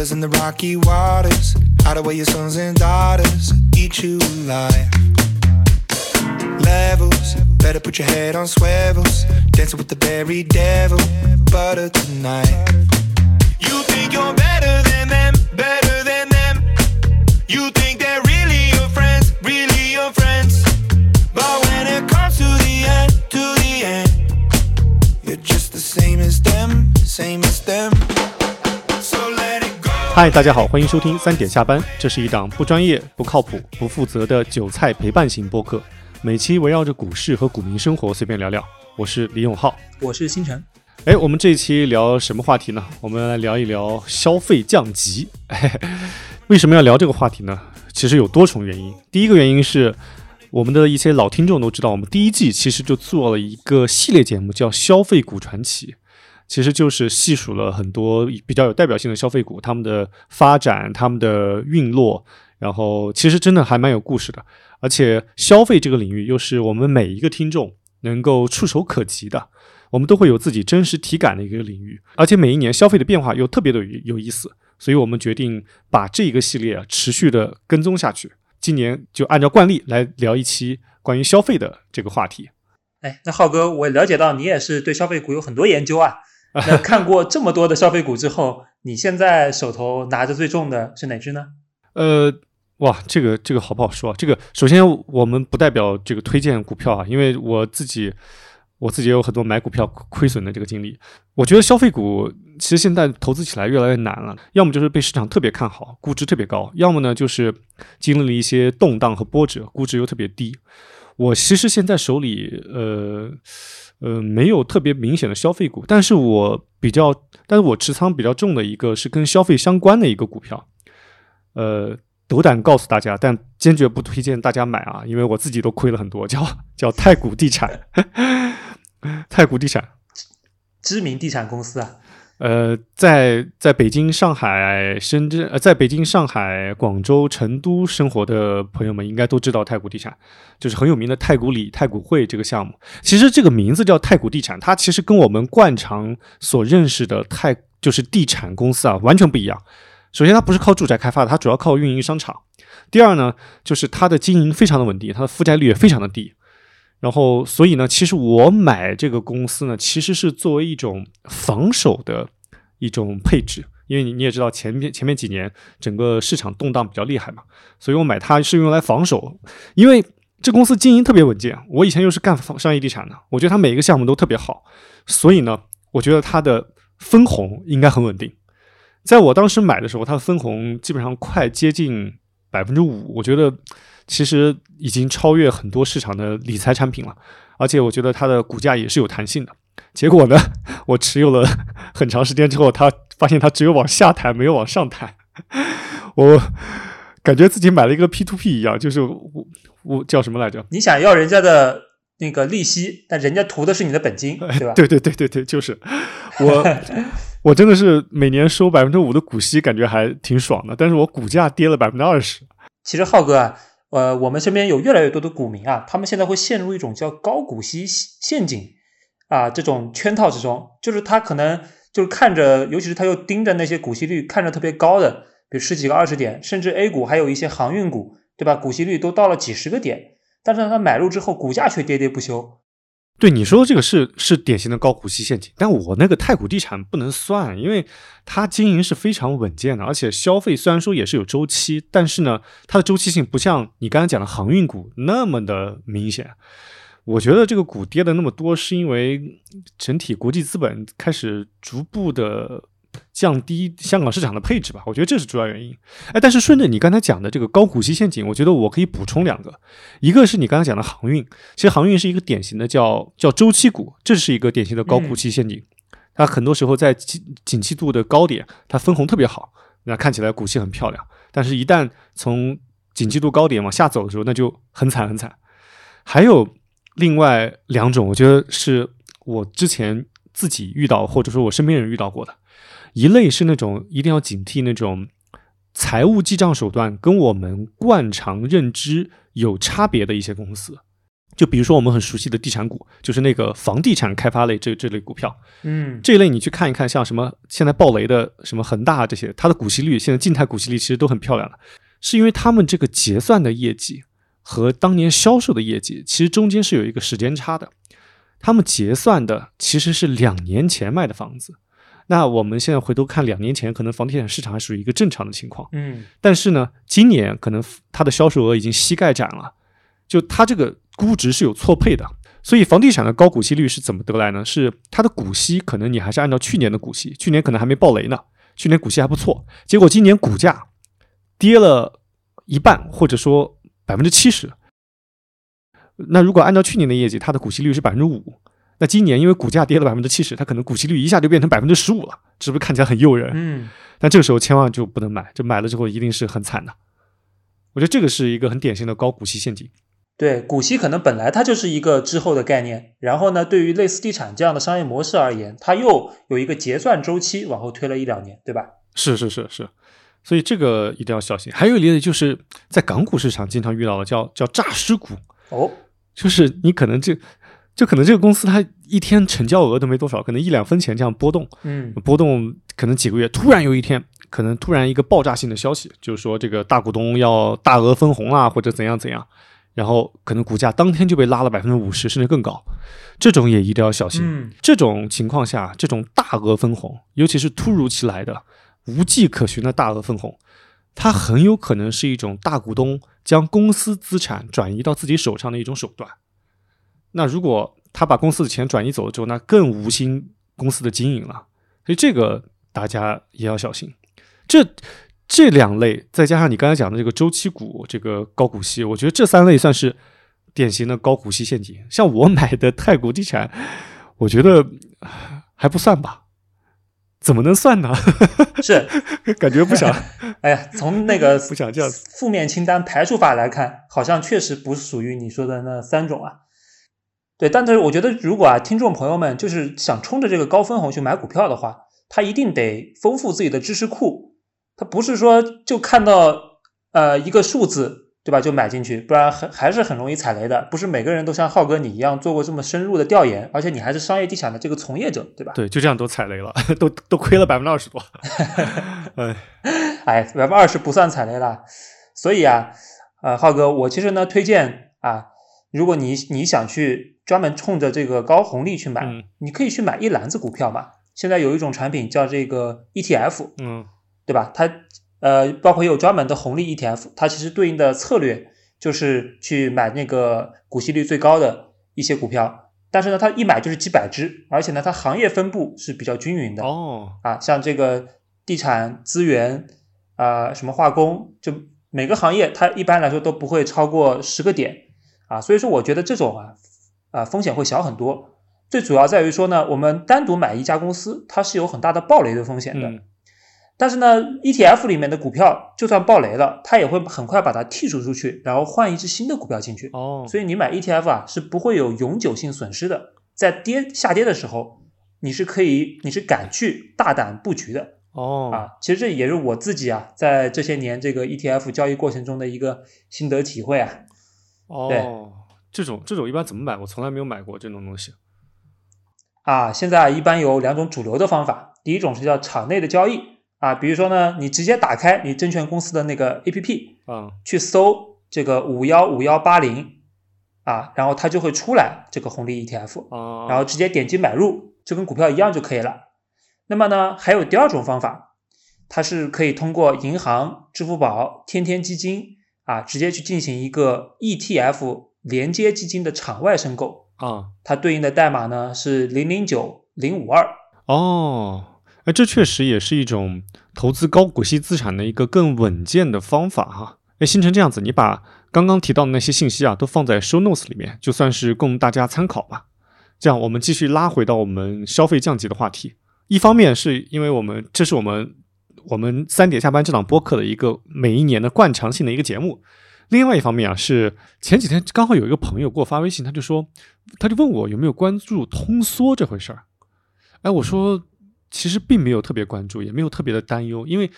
Flooders in the rocky waters. Hide away your sons and daughters. Eat you alive. Levels, better put your head on swivels. Dancing with the very devil. Butter tonight. You think you're better than them, better than them. You think they're 嗨，大家好，欢迎收听三点下班，这是一档不专业、不靠谱、不负责的韭菜陪伴型播客，每期围绕着股市和股民生活随便聊聊。我是李永浩。我是星辰。哎，我们这一期聊什么话题呢？我们来聊一聊消费降级。为什么要聊这个话题呢？其实有多重原因。第一个原因是我们的一些老听众都知道，我们第一季其实就做了一个系列节目，叫《消费股传奇》，其实就是细数了很多比较有代表性的消费股，他们的发展、他们的运落，然后其实真的还蛮有故事的。而且消费这个领域又是我们每一个听众能够触手可及的。我们都会有自己真实体感的一个领域，而且每一年消费的变化又特别的有意思，所以我们决定把这一个系列持续的跟踪下去。今年就按照惯例来聊一期关于消费的这个话题。哎，那浩哥，我了解到你也是对消费股有很多研究啊。那看过这么多的消费股之后，你现在手头拿着最重的是哪只呢？呃，哇，这个这个好不好说？这个首先我们不代表这个推荐股票啊，因为我自己。我自己也有很多买股票亏损的这个经历。我觉得消费股其实现在投资起来越来越难了，要么就是被市场特别看好，估值特别高；要么呢就是经历了一些动荡和波折，估值又特别低。我其实现在手里呃呃没有特别明显的消费股，但是我比较，但是我持仓比较重的一个是跟消费相关的一个股票，呃。斗胆告诉大家，但坚决不推荐大家买啊，因为我自己都亏了很多。叫叫太古地产，太古地产，知名地产公司啊。呃，在在北京、上海、深圳，呃，在北京、上海、广州、成都生活的朋友们应该都知道太古地产，就是很有名的太古里、太古汇这个项目。其实这个名字叫太古地产，它其实跟我们惯常所认识的太就是地产公司啊完全不一样。首先，它不是靠住宅开发的，它主要靠运营商场。第二呢，就是它的经营非常的稳定，它的负债率也非常的低。然后，所以呢，其实我买这个公司呢，其实是作为一种防守的一种配置，因为你你也知道，前面前面几年整个市场动荡比较厉害嘛，所以我买它是用来防守。因为这公司经营特别稳健，我以前又是干商业地产的，我觉得它每一个项目都特别好，所以呢，我觉得它的分红应该很稳定。在我当时买的时候，它的分红基本上快接近百分之五，我觉得其实已经超越很多市场的理财产品了，而且我觉得它的股价也是有弹性的。结果呢，我持有了很长时间之后，它发现它只有往下弹，没有往上弹，我感觉自己买了一个 P to P 一样，就是我我叫什么来着？你想要人家的那个利息，但人家图的是你的本金，对吧？对对对对对，就是我。我真的是每年收百分之五的股息，感觉还挺爽的。但是我股价跌了百分之二十。其实浩哥啊，呃，我们身边有越来越多的股民啊，他们现在会陷入一种叫高股息陷阱啊这种圈套之中。就是他可能就是看着，尤其是他又盯着那些股息率看着特别高的，比如十几个、二十点，甚至 A 股还有一些航运股，对吧？股息率都到了几十个点，但是他买入之后，股价却跌跌不休。对你说的这个是是典型的高股息陷阱，但我那个太古地产不能算，因为它经营是非常稳健的，而且消费虽然说也是有周期，但是呢，它的周期性不像你刚才讲的航运股那么的明显。我觉得这个股跌的那么多，是因为整体国际资本开始逐步的。降低香港市场的配置吧，我觉得这是主要原因。哎，但是顺着你刚才讲的这个高股息陷阱，我觉得我可以补充两个。一个是你刚才讲的航运，其实航运是一个典型的叫叫周期股，这是一个典型的高股息陷阱。它很多时候在景景气度的高点，它分红特别好，那看起来股息很漂亮。但是，一旦从景气度高点往下走的时候，那就很惨很惨。还有另外两种，我觉得是我之前自己遇到，或者说我身边人遇到过的。一类是那种一定要警惕那种财务记账手段跟我们惯常认知有差别的一些公司，就比如说我们很熟悉的地产股，就是那个房地产开发类这这类股票，嗯。这一类你去看一看，像什么现在暴雷的什么恒大这些，它的股息率现在静态股息率其实都很漂亮了，是因为他们这个结算的业绩和当年销售的业绩其实中间是有一个时间差的，他们结算的其实是两年前卖的房子。那我们现在回头看，两年前可能房地产市场还属于一个正常的情况，嗯但是呢，今年可能它的销售额已经膝盖斩了，就它这个估值是有错配的。所以房地产的高股息率是怎么得来呢？是它的股息可能你还是按照去年的股息，去年可能还没爆雷呢，去年股息还不错，结果今年股价跌了一半，或者说百分之七十。那如果按照去年的业绩，它的股息率是百分之五，那今年因为股价跌了百分之七十，它可能股息率一下就变成百分之十五了，是不是看起来很诱人？嗯但这个时候千万就不能买，这买了之后一定是很惨的。我觉得这个是一个很典型的高股息陷阱。对，股息可能本来它就是一个滞后的概念，然后呢，对于类似地产这样的商业模式而言，它又有一个结算周期往后推了一两年，对吧？是是是是，所以这个一定要小心。还有一类就是在港股市场经常遇到的，叫叫诈尸股，哦，就是你可能这就可能这个公司它一天成交额都没多少，可能一两分钱这样波动，嗯波动可能几个月，突然有一天，可能突然一个爆炸性的消息，就是说这个大股东要大额分红啊，或者怎样怎样，然后可能股价当天就被拉了百分之五十甚至更高，这种也一定要小心。嗯这种情况下，这种大额分红，尤其是突如其来的、无迹可寻的大额分红，它很有可能是一种大股东将公司资产转移到自己手上的一种手段。那如果他把公司的钱转移走了之后，那更无心公司的经营了。所以这个大家也要小心。这这两类，再加上你刚才讲的这个周期股、这个高股息，我觉得这三类算是典型的高股息陷阱。像我买的太古地产，我觉得还不算吧？怎么能算呢？是，感觉不想 哎呀，从那个不想这样负面清单排除法来看，好像确实不是属于你说的那三种啊。对，但是我觉得，如果啊，听众朋友们就是想冲着这个高分红去买股票的话，他一定得丰富自己的知识库，他不是说就看到呃一个数字，对吧，就买进去，不然很还是很容易踩雷的。不是每个人都像浩哥你一样做过这么深入的调研，而且你还是商业地产的这个从业者，对吧？对，就这样都踩雷了，都都亏了百分之二十多。哎，哎，百分之二十不算踩雷了。所以啊，呃，浩哥，我其实呢推荐啊，如果你你想去专门冲着这个高红利去买，嗯你可以去买一篮子股票嘛。现在有一种产品叫这个 ETF，嗯对吧？它呃，包括也有专门的红利 ETF，它其实对应的策略就是去买那个股息率最高的一些股票。但是呢，它一买就是几百只，而且呢，它行业分布是比较均匀的。哦，啊，像这个地产资源啊、什么化工，就每个行业它一般来说都不会超过十个点啊，所以说我觉得这种啊啊风险会小很多。最主要在于说呢，我们单独买一家公司，它是有很大的暴雷的风险的。嗯但是呢，ETF 里面的股票就算暴雷了，它也会很快把它剔除出去，然后换一只新的股票进去。哦，所以你买 ETF 啊是不会有永久性损失的，在跌下跌的时候，你是可以你是敢去大胆布局的哦，啊。其实这也是我自己啊在这些年这个 ETF 交易过程中的一个心得体会啊。哦，这种这种一般怎么买？我从来没有买过这种东西。啊，现在一般有两种主流的方法，第一种是叫场内的交易啊，比如说呢，你直接打开你证券公司的那个 APP，嗯去搜这个五幺五幺八零啊，然后它就会出来这个红利 ETF，啊，然后直接点击买入，就跟股票一样就可以了。那么呢，还有第二种方法，它是可以通过银行、支付宝、天天基金啊，直接去进行一个 ETF 连接基金的场外申购，啊它对应的代码呢是零零九零五二。哦，哎，这确实也是一种投资高股息资产的一个更稳健的方法哈。哎，新成这样子，你把刚刚提到的那些信息啊，都放在 show notes 里面，就算是供大家参考吧。这样，我们继续拉回到我们消费降级的话题。一方面是因为我们这是我们我们三点下班这档播客的一个每一年的惯常性的一个节目。另外一方面啊，是前几天刚好有一个朋友给我发微信，他就说，他就问我有没有关注通缩这回事儿。哎，我说其实并没有特别关注，也没有特别的担忧，因为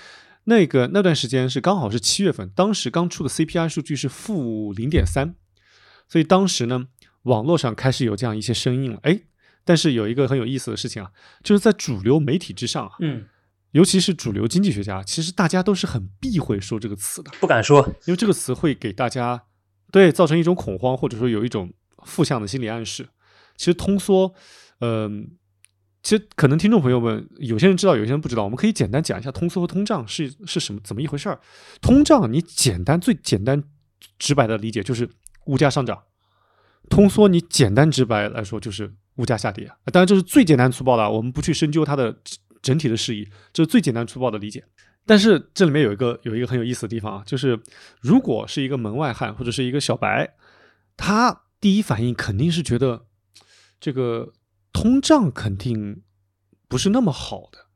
那个那段时间是刚好是七月份，当时刚出的 CPI 数据是负零点三，所以当时呢，网络上开始有这样一些声音了。哎，但是有一个很有意思的事情啊，就是在主流媒体之上啊，尤其是主流经济学家，其实大家都是很避讳说这个词的，不敢说，因为这个词会给大家对造成一种恐慌，或者说有一种负向的心理暗示。其实通缩，嗯、其实可能听众朋友们有些人知道，有些人不知道。我们可以简单讲一下通缩和通胀是是什么怎么一回事儿。通胀你简单最简单直白的理解就是物价上涨，通缩你简单直白来说就是物价下跌。啊当然这是最简单粗暴的啊，我们不去深究它的整体的释义，这是最简单粗暴的理解。但是这里面有一个有一个很有意思的地方啊，就是如果是一个门外汉或者是一个小白，他第一反应肯定是觉得这个通胀肯定不是那么好的，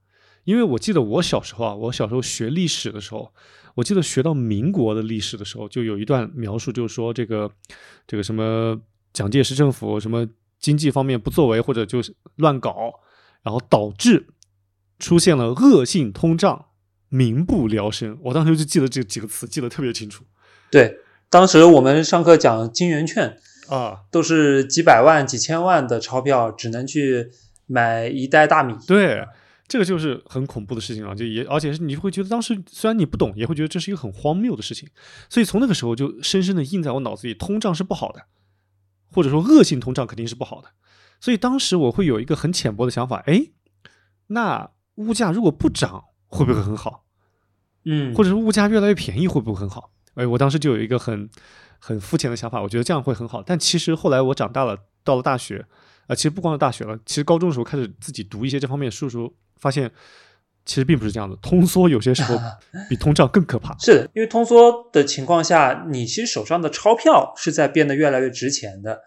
因为我记得我小时候啊，我小时候学历史的时候，我记得学到民国的历史的时候，就有一段描述，就是说这个这个什么蒋介石政府什么经济方面不作为或者就是乱搞，然后导致出现了恶性通胀，民不聊生。我当时就记得这几个词，记得特别清楚对，当时我们上课讲金圆券，啊。都是几百万、几千万的钞票，只能去买一袋大米。对，这个就是很恐怖的事情啊，就也而且是你会觉得当时虽然你不懂，也会觉得这是一个很荒谬的事情，所以从那个时候就深深的印在我脑子里，通胀是不好的，或者说恶性通胀肯定是不好的，所以当时我会有一个很浅薄的想法，哎，那物价如果不涨会不会很好？嗯，或者是物价越来越便宜会不会很好？哎，我当时就有一个很很肤浅的想法，我觉得这样会很好。但其实后来我长大了，到了大学，啊、其实不光是大学了，其实高中的时候开始自己读一些这方面的书的时候，发现其实并不是这样的。通缩有些时候 比通胀更可怕。是的，因为通缩的情况下，你其实手上的钞票是在变得越来越值钱的。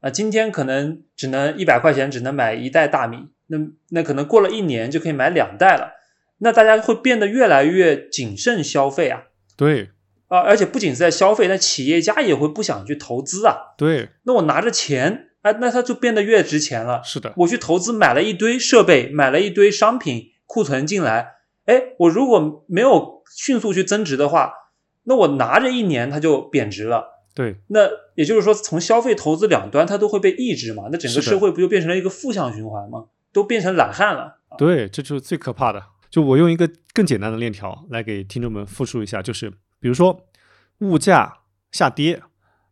啊、今天可能只能一百块钱只能买一袋大米，那那可能过了一年就可以买两袋了。那大家会变得越来越谨慎消费啊对啊！而且不仅是在消费，那企业家也会不想去投资啊。对，那我拿着钱，哎，那它就变得越值钱了。是的，我去投资买了一堆设备，买了一堆商品库存进来，哎，我如果没有迅速去增值的话，那我拿着一年它就贬值了。对那也就是说，从消费、投资两端它都会被抑制嘛，那整个社会不就变成了一个负向循环吗？都变成懒汉了。对，这就是最可怕的。就我用一个更简单的链条来给听众们复述一下，就是比如说物价下跌，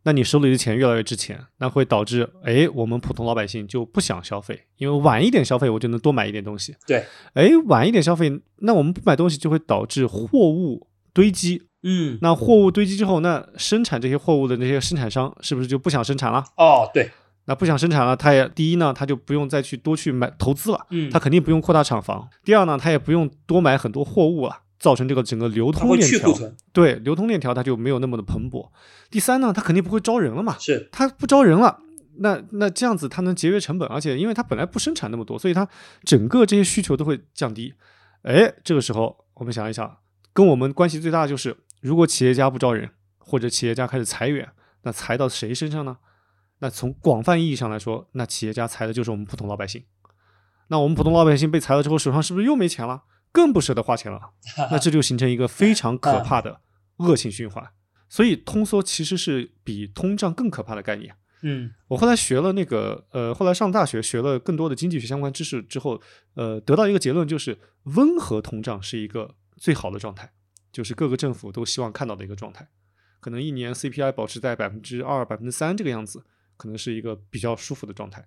那你手里的钱越来越值钱，那会导致哎，我们普通老百姓就不想消费，因为晚一点消费我就能多买一点东西。对，哎，晚一点消费，那我们不买东西就会导致货物堆积。嗯，那货物堆积之后，那生产这些货物的那些生产商是不是就不想生产了？哦，对，那不想生产了，他也第一呢，他就不用再去多去买投资了。嗯，他肯定不用扩大厂房。第二呢，他也不用多买很多货物了，造成这个整个流通链条对流通链条它就没有那么的蓬勃。第三呢，他肯定不会招人了嘛，是他不招人了。那那这样子，他能节约成本，而且因为他本来不生产那么多，所以他整个这些需求都会降低。哎，这个时候我们想一想，跟我们关系最大的就是，如果企业家不招人，或者企业家开始裁员，那裁到谁身上呢？那从广泛意义上来说，那企业家裁的就是我们普通老百姓。那我们普通老百姓被裁了之后，手上是不是又没钱了？更不舍得花钱了。那这就形成一个非常可怕的 恶性循环。所以通缩其实是比通胀更可怕的概念。嗯我后来学了那个呃，后来上大学学了更多的经济学相关知识之后，呃，得到一个结论就是温和通胀是一个最好的状态，就是各个政府都希望看到的一个状态。可能一年 CPI 保持在百分之二、百分之三这个样子，可能是一个比较舒服的状态。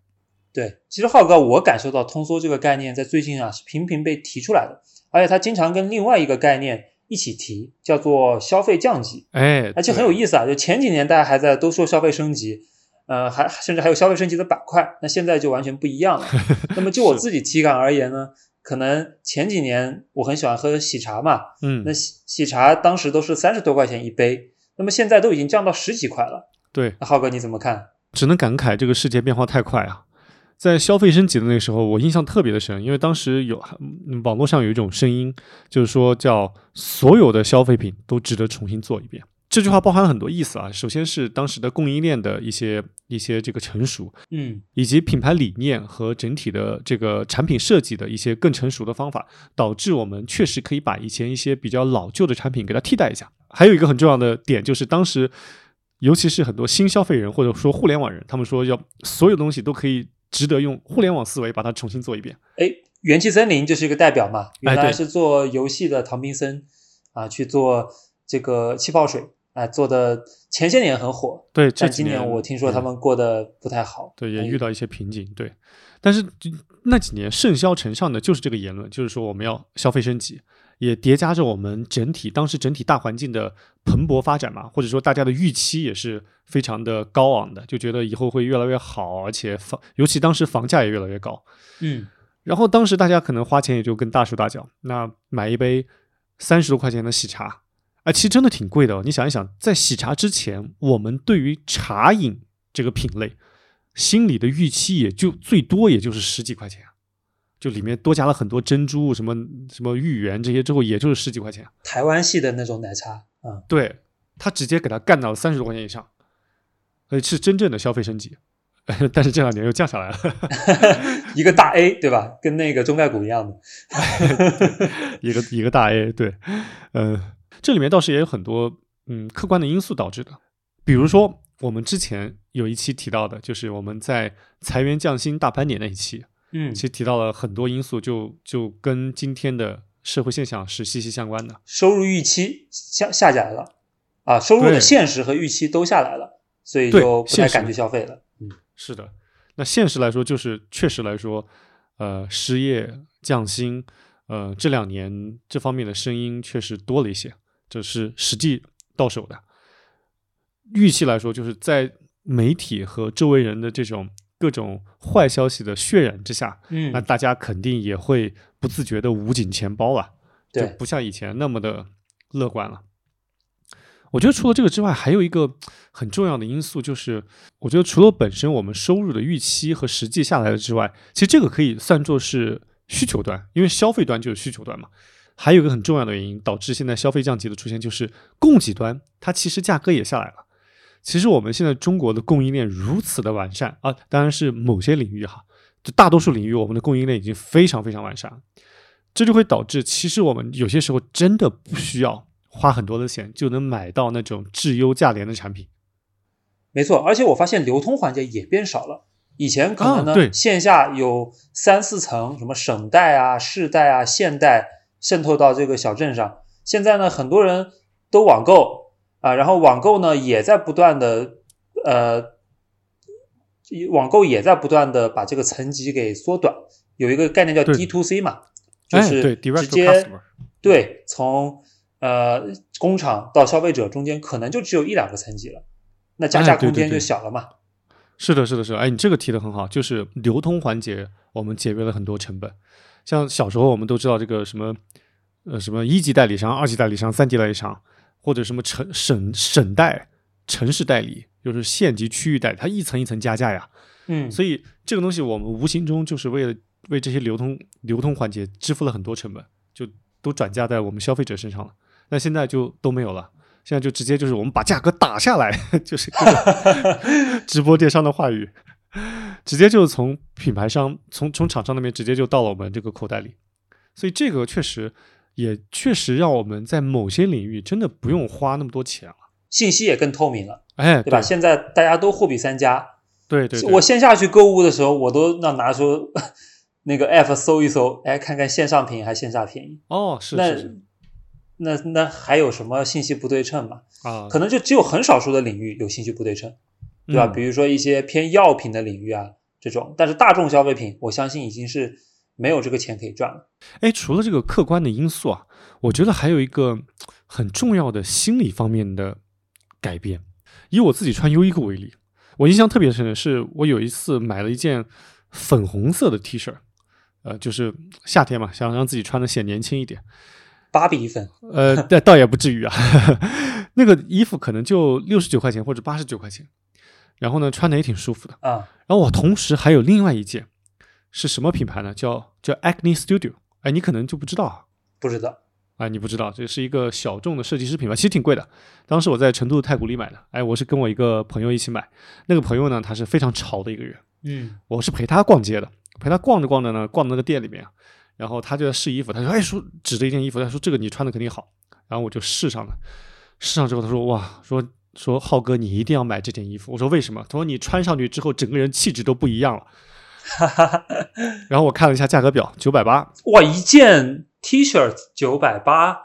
对，其实浩哥，我感受到通缩这个概念在最近啊是频频被提出来的，而且它经常跟另外一个概念一起提，叫做消费降级，哎，而且很有意思啊。就前几年大家还在都说消费升级，呃，还甚至还有消费升级的板块，那现在就完全不一样了。那么就我自己体感而言呢，可能前几年我很喜欢喝喜茶嘛，嗯那，喜喜茶当时都是三十多块钱一杯，那么现在都已经降到十几块了。对，那浩哥你怎么看？只能感慨这个世界变化太快啊！在消费升级的那个时候，我印象特别的深，因为当时有网络上有一种声音，就是说叫所有的消费品都值得重新做一遍。这句话包含了很多意思啊，首先是当时的供应链的一些一些这个成熟，嗯以及品牌理念和整体的这个产品设计的一些更成熟的方法，导致我们确实可以把以前一些比较老旧的产品给它替代一下。还有一个很重要的点就是当时。尤其是很多新消费人或者说互联网人，他们说要所有东西都可以值得用互联网思维把它重新做一遍。哎，元气森林就是一个代表嘛，原来是做游戏的唐宾森啊，去做这个气泡水，啊，做的前些年很火，对，这今几年我听说他嗯们过得不太好，对，也哎遇到一些瓶颈，对。但是那几年盛嚣尘上的就是这个言论，就是说我们要消费升级，也叠加着我们整体当时整体大环境的蓬勃发展嘛，或者说大家的预期也是非常的高昂的，就觉得以后会越来越好，而且房尤其当时房价也越来越高。嗯，然后当时大家可能花钱也就跟大手大脚，那买一杯三十多块钱的喜茶，啊，其实真的挺贵的、哦。你想一想，在喜茶之前，我们对于茶饮这个品类，心里的预期也就最多也就是十几块钱，就里面多加了很多珍珠、什么什么芋圆这些之后，也就是十几块钱。台湾系的那种奶茶，啊，对他直接给他干到了三十多块钱以上，呃，是真正的消费升级。但是这两年又降下来了。一个大 A 对吧？跟那个中概股一样的，一个一个大 A，对，呃，这里面倒是也有很多嗯客观的因素导致的，比如说我们之前有一期提到的，就是我们在裁员降薪大盘点那一期，嗯。其，实提到了很多因素就，就跟今天的社会现象是息息相关的。收入预期下下下来了，啊，收入的现实和预期都下来了，所以就不太敢去消费了，嗯，是的，那现实来说，就是确实来说，呃，失业降薪，呃，这两年这方面的声音确实多了一些，这是实际到手的。预期来说，就是在媒体和周围人的这种各种坏消息的渲染之下，嗯那大家肯定也会不自觉的捂紧钱包了，就，不像以前那么的乐观了。我觉得除了这个之外，还有一个很重要的因素，就是我觉得除了本身我们收入的预期和实际下来的之外，其实这个可以算作是需求端，因为消费端就是需求端嘛。还有一个很重要的原因，导致现在消费降级的出现，就是供给端它其实价格也下来了。其实我们现在中国的供应链如此的完善啊，当然是某些领域哈，就大多数领域我们的供应链已经非常非常完善。这就会导致，其实我们有些时候真的不需要花很多的钱就能买到那种质优价廉的产品。没错，而且我发现流通环节也变少了。以前可能呢，啊对线下有三四层，什么省代啊、市代啊、县代渗透到这个小镇上。现在呢，很多人都网购啊，然后网购呢也在不断的呃，网购也在不断的把这个层级给缩短。有一个概念叫对 D to C 嘛，就是直接对从呃工厂到消费者中间可能就只有一两个层级了，那加价空间就小了嘛。是的，是的，是的。哎，你这个提的很好，就是流通环节我们节约了很多成本。像小时候我们都知道这个什么呃什么一级代理商、二级代理商、三级代理商，或者什么城省省代、城市代理，就是县级区域代理，它一层一层加价呀。嗯，所以这个东西我们无形中就是为了为这些流通流通环节支付了很多成本，就都转嫁在我们消费者身上了。那现在就都没有了，现在就直接就是我们把价格打下来，就是各种 直播电商的话语，直接就从品牌商从从厂商那边直接就到了我们这个口袋里。所以这个确实也确实让我们在某些领域真的不用花那么多钱了。信息也更透明了，哎，对吧？现在大家都货比三家，对对对，我线下去购物的时候，我都要拿出那个 app 搜一搜，哎，看看线上便宜还是线下便宜。哦是那是是那那还有什么信息不对称嘛？啊，可能就只有很少数的领域有信息不对称，对吧？嗯比如说一些偏药品的领域啊，这种，但是大众消费品，我相信已经是没有这个钱可以赚了。哎，除了这个客观的因素啊，我觉得还有一个很重要的心理方面的改变。以我自己穿优衣库为例，我印象特别深的是，我有一次买了一件粉红色的 T 恤，呃，就是夏天嘛，想让自己穿的显年轻一点。芭比粉，呃，倒倒也不至于啊，那个衣服可能就六十九块钱或者八十九块钱，然后呢，穿的也挺舒服的。啊，然后我同时还有另外一件，是什么品牌呢？叫叫 Acne Studio。哎，你可能就不知道啊。不知道，啊，你不知道，这是一个小众的设计师品牌，其实挺贵的。当时我在成都的太古里买的，哎，我是跟我一个朋友一起买。那个朋友呢，他是非常潮的一个人，嗯我是陪他逛街的，陪他逛着逛着呢，逛到那个店里面，然后他就在试衣服，他说，哎，说指着一件衣服，他说这个你穿的肯定好，然后我就试上了，试上之后他说，哇，说说浩哥你一定要买这件衣服。我说为什么？他说你穿上去之后整个人气质都不一样了。然后我看了一下价格表，九百八。哇，一件 T 恤九百八，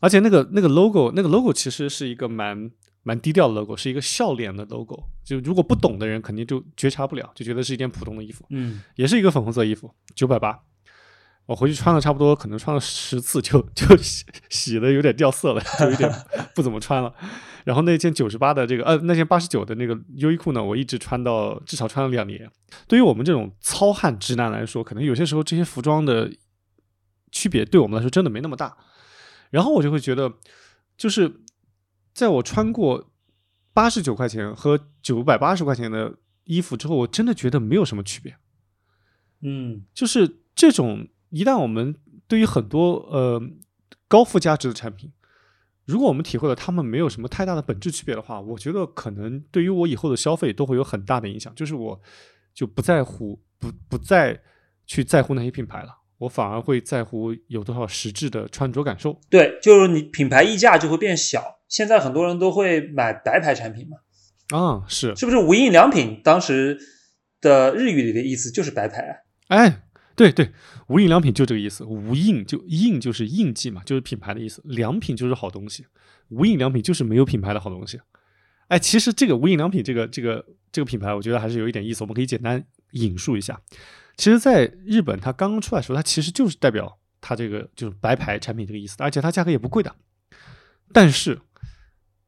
而且那个那个 logo 那个 logo 其实是一个蛮蛮低调的 logo，是一个笑脸的 logo。就如果不懂的人肯定就觉察不了，就觉得是一件普通的衣服。嗯，也是一个粉红色衣服，九百八。我回去穿了差不多，可能穿了十次就就洗洗的有点掉色了，就有点不怎么穿了。然后那件九十八的这个呃，那件八十九的那个优衣库呢，我一直穿到至少穿了两年。对于我们这种糙汉直男来说，可能有些时候这些服装的区别对我们来说真的没那么大。然后我就会觉得，就是在我穿过八十九块钱和九百八十块钱的衣服之后，我真的觉得没有什么区别。嗯，就是这种。一旦我们对于很多呃高附加值的产品，如果我们体会了它们没有什么太大的本质区别的话，我觉得可能对于我以后的消费都会有很大的影响。就是我就不在乎不不再去在乎那些品牌了，我反而会在乎有多少实质的穿着感受。对，就是你品牌溢价就会变小。现在很多人都会买白牌产品嘛？啊，是是不是无印良品当时的日语里的意思就是白牌啊？哎。对对，无印良品就这个意思。无印就印就是印记嘛，就是品牌的意思。良品就是好东西，无印良品就是没有品牌的好东西。哎，其实这个无印良品这个这个这个品牌，我觉得还是有一点意思。我们可以简单引述一下。其实，在日本，它刚刚出来的时候，它其实就是代表它这个就是白牌产品这个意思，而且它价格也不贵的。但是，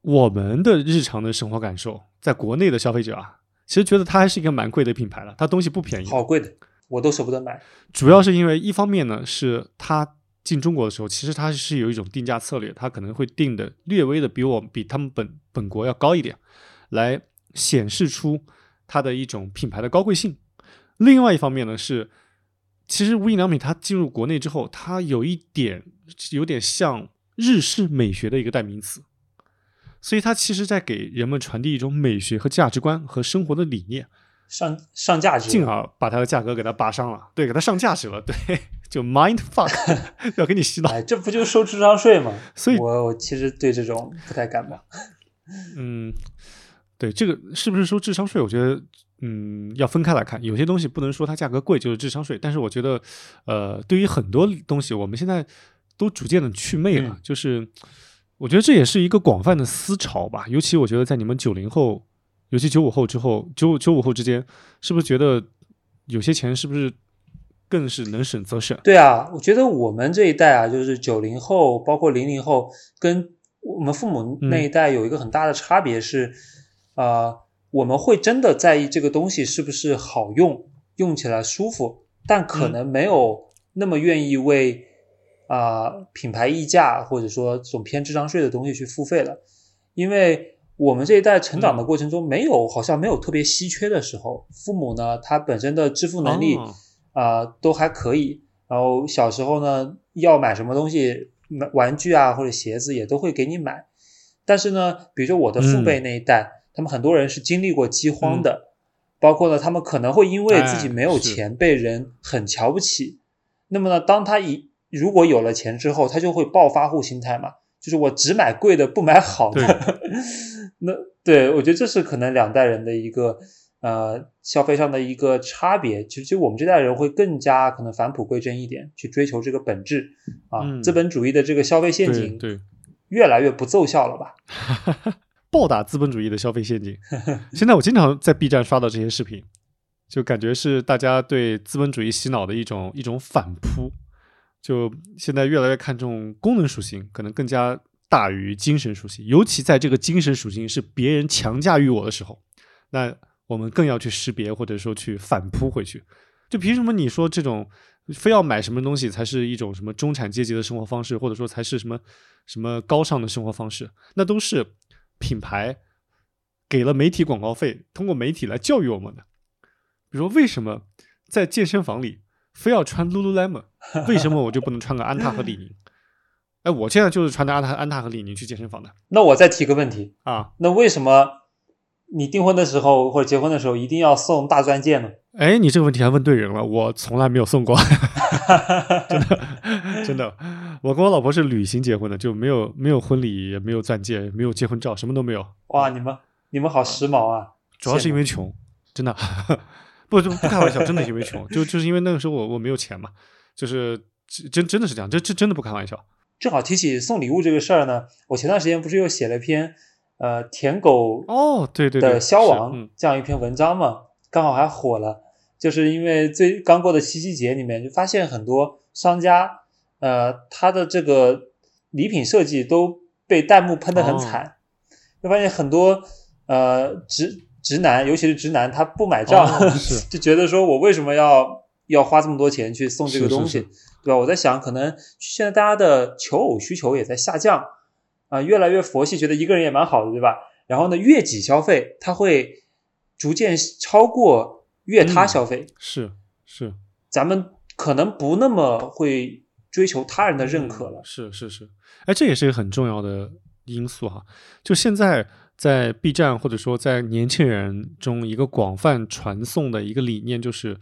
我们的日常的生活感受，在国内的消费者啊，其实觉得它还是一个蛮贵的品牌了，它东西不便宜，好贵的。我都舍不得买，主要是因为一方面呢，是它进中国的时候，其实它是有一种定价策略，它可能会定的略微的比我比他们本本国要高一点，来显示出它的一种品牌的高贵性。另外一方面呢，是其实无印良品它进入国内之后，它有一点有点像日式美学的一个代名词，所以它其实在给人们传递一种美学和价值观和生活的理念。上上价值，进而把它的价格给它拔上了，对，给它上价值了，对，就 mind fuck，要给你洗脑，哎，这不就收智商税吗？所以，我我其实对这种不太感冒。嗯，对，这个是不是收智商税？我觉得，嗯，要分开来看，有些东西不能说它价格贵就是智商税，但是我觉得，呃，对于很多东西，我们现在都逐渐的去魅了，就是我觉得这也是一个广泛的思潮吧，尤其我觉得在你们九零后。尤其九五后之后，九九五后之间，是不是觉得有些钱是不是更是能省则省？对啊，我觉得我们这一代啊，就是九零后，包括零零后，跟我们父母那一代有一个很大的差别是，啊，我们会真的在意这个东西是不是好用，用起来舒服，但可能没有那么愿意为啊品牌溢价或者说这种偏智商税的东西去付费了，因为。我们这一代成长的过程中，没有好像没有特别稀缺的时候，父母呢，他本身的支付能力啊都还可以，然后小时候呢要买什么东西，买玩具啊或者鞋子也都会给你买。但是呢，比如说我的父辈那一代，他们很多人是经历过饥荒的，包括呢他们可能会因为自己没有钱被人很瞧不起。那么呢，当他一如果有了钱之后，他就会暴发户心态嘛，就是我只买贵的不买好的。那对我觉得这是可能两代人的一个呃消费上的一个差别。其实，其实我们这代人会更加可能返璞归真一点，去追求这个本质啊。资本主义的这个消费陷阱，对越来越不奏效了吧？暴打资本主义的消费陷阱。现在我经常在 B 站刷到这些视频，就感觉是大家对资本主义洗脑的一种一种反扑。就现在越来越看重功能属性，可能更加。大于精神属性，尤其在这个精神属性是别人强驾驭我的时候，那我们更要去识别或者说去反扑回去。就凭什么你说这种非要买什么东西才是一种什么中产阶级的生活方式，或者说才是什么什么高尚的生活方式？那都是品牌给了媒体广告费，通过媒体来教育我们的。比如说，为什么在健身房里非要穿 Lululemon？为什么我就不能穿个安踏和李宁？哎，我现在就是穿着安踏、安踏和李宁去健身房的。那我再提个问题啊，那为什么你订婚的时候或者结婚的时候一定要送大钻戒呢？哎，你这个问题还问对人了，我从来没有送过，真的真的，我跟我老婆是旅行结婚的，就没有没有婚礼，也没有钻戒，没有结婚照，什么都没有。哇，你们你们好时髦啊！主要是因为穷，真的，不不不开玩笑，真的因为穷，就就是因为那个时候我我没有钱嘛，就是真真的是这样，这这真的不开玩笑。正好提起送礼物这个事儿呢，我前段时间不是又写了篇呃舔狗哦对对的消亡嗯这样一篇文章嘛，刚好还火了，就是因为最刚过的七夕节里面就发现很多商家呃他的这个礼品设计都被弹幕喷得很惨，就发现很多呃直直男，尤其是直男，他不买账，哦 就觉得说我为什么要要花这么多钱去送这个东西，是对吧？我在想，可能现在大家的求偶需求也在下降啊、越来越佛系，觉得一个人也蛮好的，对吧？然后呢，越己消费，它会逐渐超过越他嗯消费，是是咱们可能不那么会追求他人的认可了。是是是，哎，这也是一个很重要的因素哈。就现在在 B 站或者说在年轻人中，一个广泛传颂的一个理念就是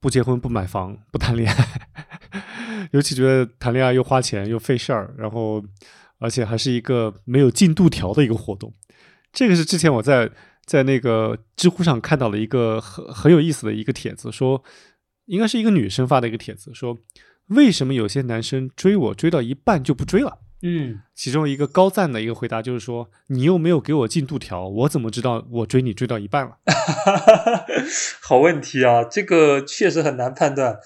不结婚、不买房、不谈恋爱，尤其觉得谈恋爱又花钱又费事儿，然后而且还是一个没有进度条的一个活动。这个是之前我在在那个知乎上看到了一个很很有意思的一个帖子，说应该是一个女生发的一个帖子，说为什么有些男生追我追到一半就不追了？嗯，其中一个高赞的一个回答就是说，你又没有给我进度条，我怎么知道我追你追到一半了？好问题啊，这个确实很难判断，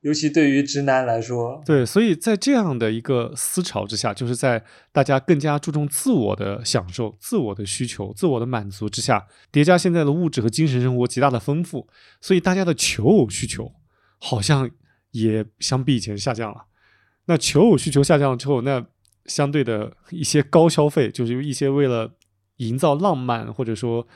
尤其对于直男来说。对，所以在这样的一个思潮之下，就是在大家更加注重自我的享受、自我的需求、自我的满足之下，叠加现在的物质和精神生活极大的丰富，所以大家的求偶需求好像也相比以前下降了。那求偶需求下降了之后，那相对的一些高消费，就是一些为了营造浪漫或者说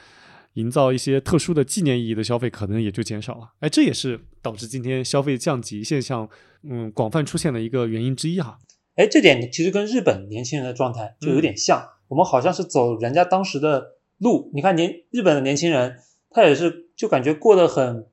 营造一些特殊的纪念意义的消费，可能也就减少了。哎，这也是导致今天消费降级现象，嗯，广泛出现的一个原因之一哈。哎，这点其实跟日本年轻人的状态就有点像，我们好像是走人家当时的路。你看年日本的年轻人，他也是就感觉过得很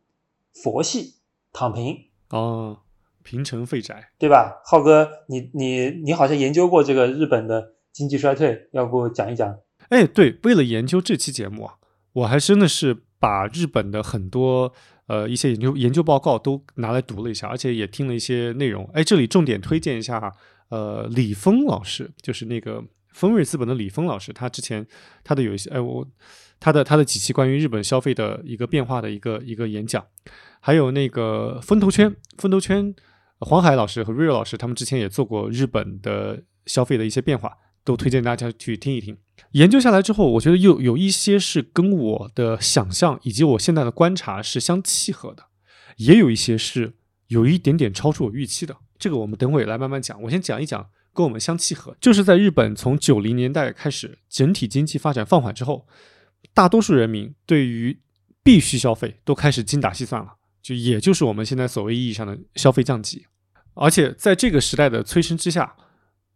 佛系，躺平，哦，平成废宅，对吧？浩哥，你你你好像研究过这个日本的经济衰退，要不讲一讲？哎，对，为了研究这期节目啊，我还真的是把日本的很多呃一些研究研究报告都拿来读了一下，而且也听了一些内容。哎，这里重点推荐一下哈呃李峰老师，就是那个丰瑞资本的李峰老师，他之前他的有一些哎我他的他的几期关于日本消费的一个变化的一个一个演讲，还有那个风投圈风投圈黄海老师和瑞瑞老师，他们之前也做过日本的消费的一些变化，都推荐大家去听一听。研究下来之后，我觉得有有一些是跟我的想象以及我现在的观察是相契合的，也有一些是有一点点超出我预期的。这个我们等会来慢慢讲。我先讲一讲跟我们相契合，就是在日本从九零年代开始，整体经济发展放缓之后，大多数人民对于必须消费都开始精打细算了，就也就是我们现在所谓意义上的消费降级。而且在这个时代的催生之下，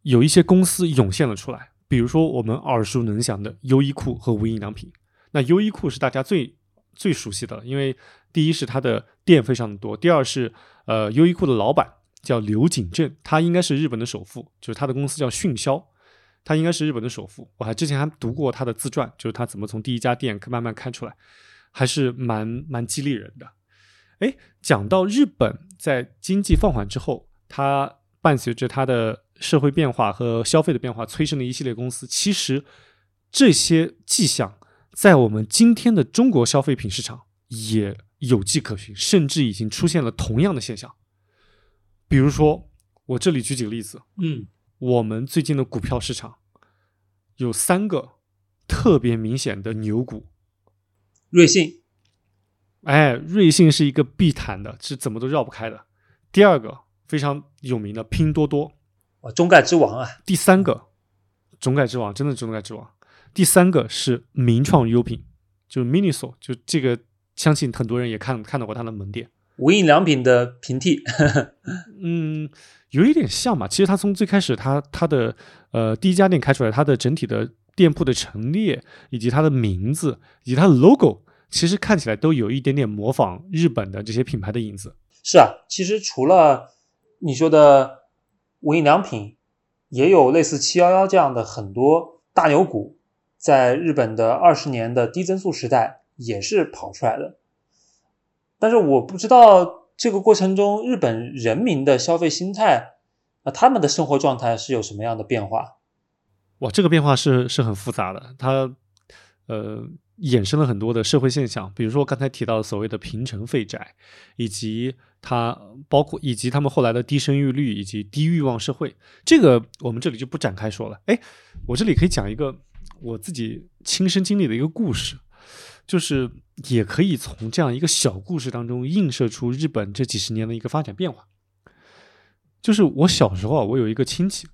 有一些公司涌现了出来，比如说我们耳熟能详的优衣库和无印良品。那优衣库是大家最最熟悉的了，因为第一是它的店非常的多，第二是呃优衣库的老板叫刘景正，他应该是日本的首富，就是他的公司叫迅销，他应该是日本的首富。我还之前还读过他的自传，就是他怎么从第一家店慢慢开出来，还是蛮蛮激励人的。哎，讲到日本在经济放缓之后，它伴随着它的社会变化和消费的变化，催生的一系列公司，其实这些迹象在我们今天的中国消费品市场也有迹可循，甚至已经出现了同样的现象。比如说，我这里举几个例子，嗯，我们最近的股票市场有三个特别明显的牛股，瑞幸，哎，瑞幸是一个必谈的，是怎么都绕不开的。第二个非常有名的拼多多，啊，中概之王啊，第三个中概之王，真的是中概之王。第三个是名创优品，就是 Miniso，就这个，相信很多人也看看到过它的门店。无印良品的平替，嗯，有一点像嘛。其实它从最开始它它的呃第一家店开出来，它的整体的店铺的陈列以及它的名字以及它的 logo，其实看起来都有一点点模仿日本的这些品牌的影子。是啊，其实除了你说的无印良品，也有类似七幺幺这样的很多大牛股，在日本的二十年的低增速时代也是跑出来的。但是我不知道这个过程中日本人民的消费心态，啊，他们的生活状态是有什么样的变化？哇，这个变化是是很复杂的，它呃。衍生了很多的社会现象，比如说刚才提到的所谓的平成废宅，以及它包括以及他们后来的低生育率以及低欲望社会，这个我们这里就不展开说了。哎，我这里可以讲一个我自己亲身经历的一个故事，就是也可以从这样一个小故事当中映射出日本这几十年的一个发展变化。就是我小时候啊，我有一个亲戚。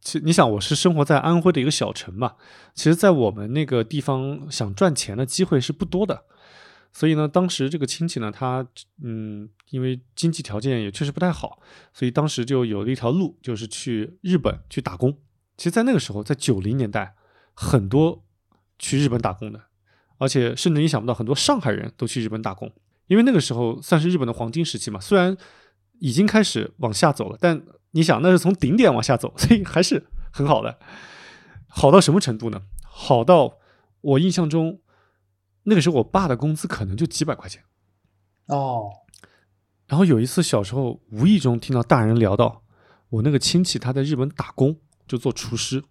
其实你想，我是生活在安徽的一个小城嘛，其实，在我们那个地方想赚钱的机会是不多的，所以呢，当时这个亲戚呢，他嗯，因为经济条件也确实不太好，所以当时就有了一条路，就是去日本去打工。其实，在那个时候，在九零年代，很多去日本打工的，而且甚至你想不到，很多上海人都去日本打工，因为那个时候算是日本的黄金时期嘛，虽然已经开始往下走了，但。你想，那是从顶点往下走，所以还是很好的。好到什么程度呢？好到我印象中，那个时候我爸的工资可能就几百块钱。哦。然后有一次小时候无意中听到大人聊到，我那个亲戚他在日本打工，就做厨师，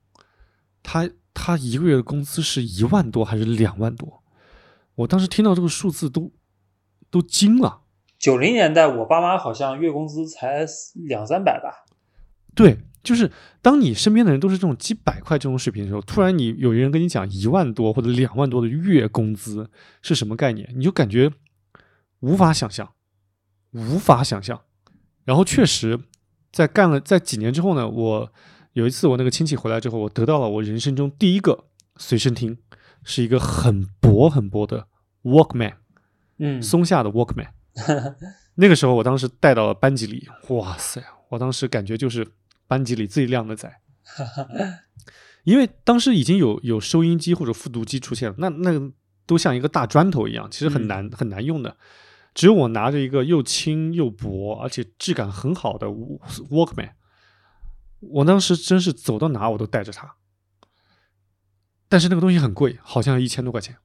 他他一个月的工资是一万多还是两万多？我当时听到这个数字都都惊了。九零年代，我爸妈好像月工资才两三百吧。对，就是当你身边的人都是这种几百块这种水平的时候，突然你有一人跟你讲一万多或者两万多的月工资是什么概念，你就感觉无法想象，无法想象。然后确实，在干了在几年之后呢，我有一次我那个亲戚回来之后，我得到了我人生中第一个随身听，是一个很薄很薄的 Walkman，嗯，松下的 Walkman。那个时候我当时带到了班级里，哇塞，我当时感觉就是。班级里最靓的仔，因为当时已经有有收音机或者复读机出现了，那那个都像一个大砖头一样，其实很难很难用的。只有我拿着一个又轻又薄而且质感很好的 Walkman，我当时真是走到哪我都带着它。但是那个东西很贵，好像一千多块钱。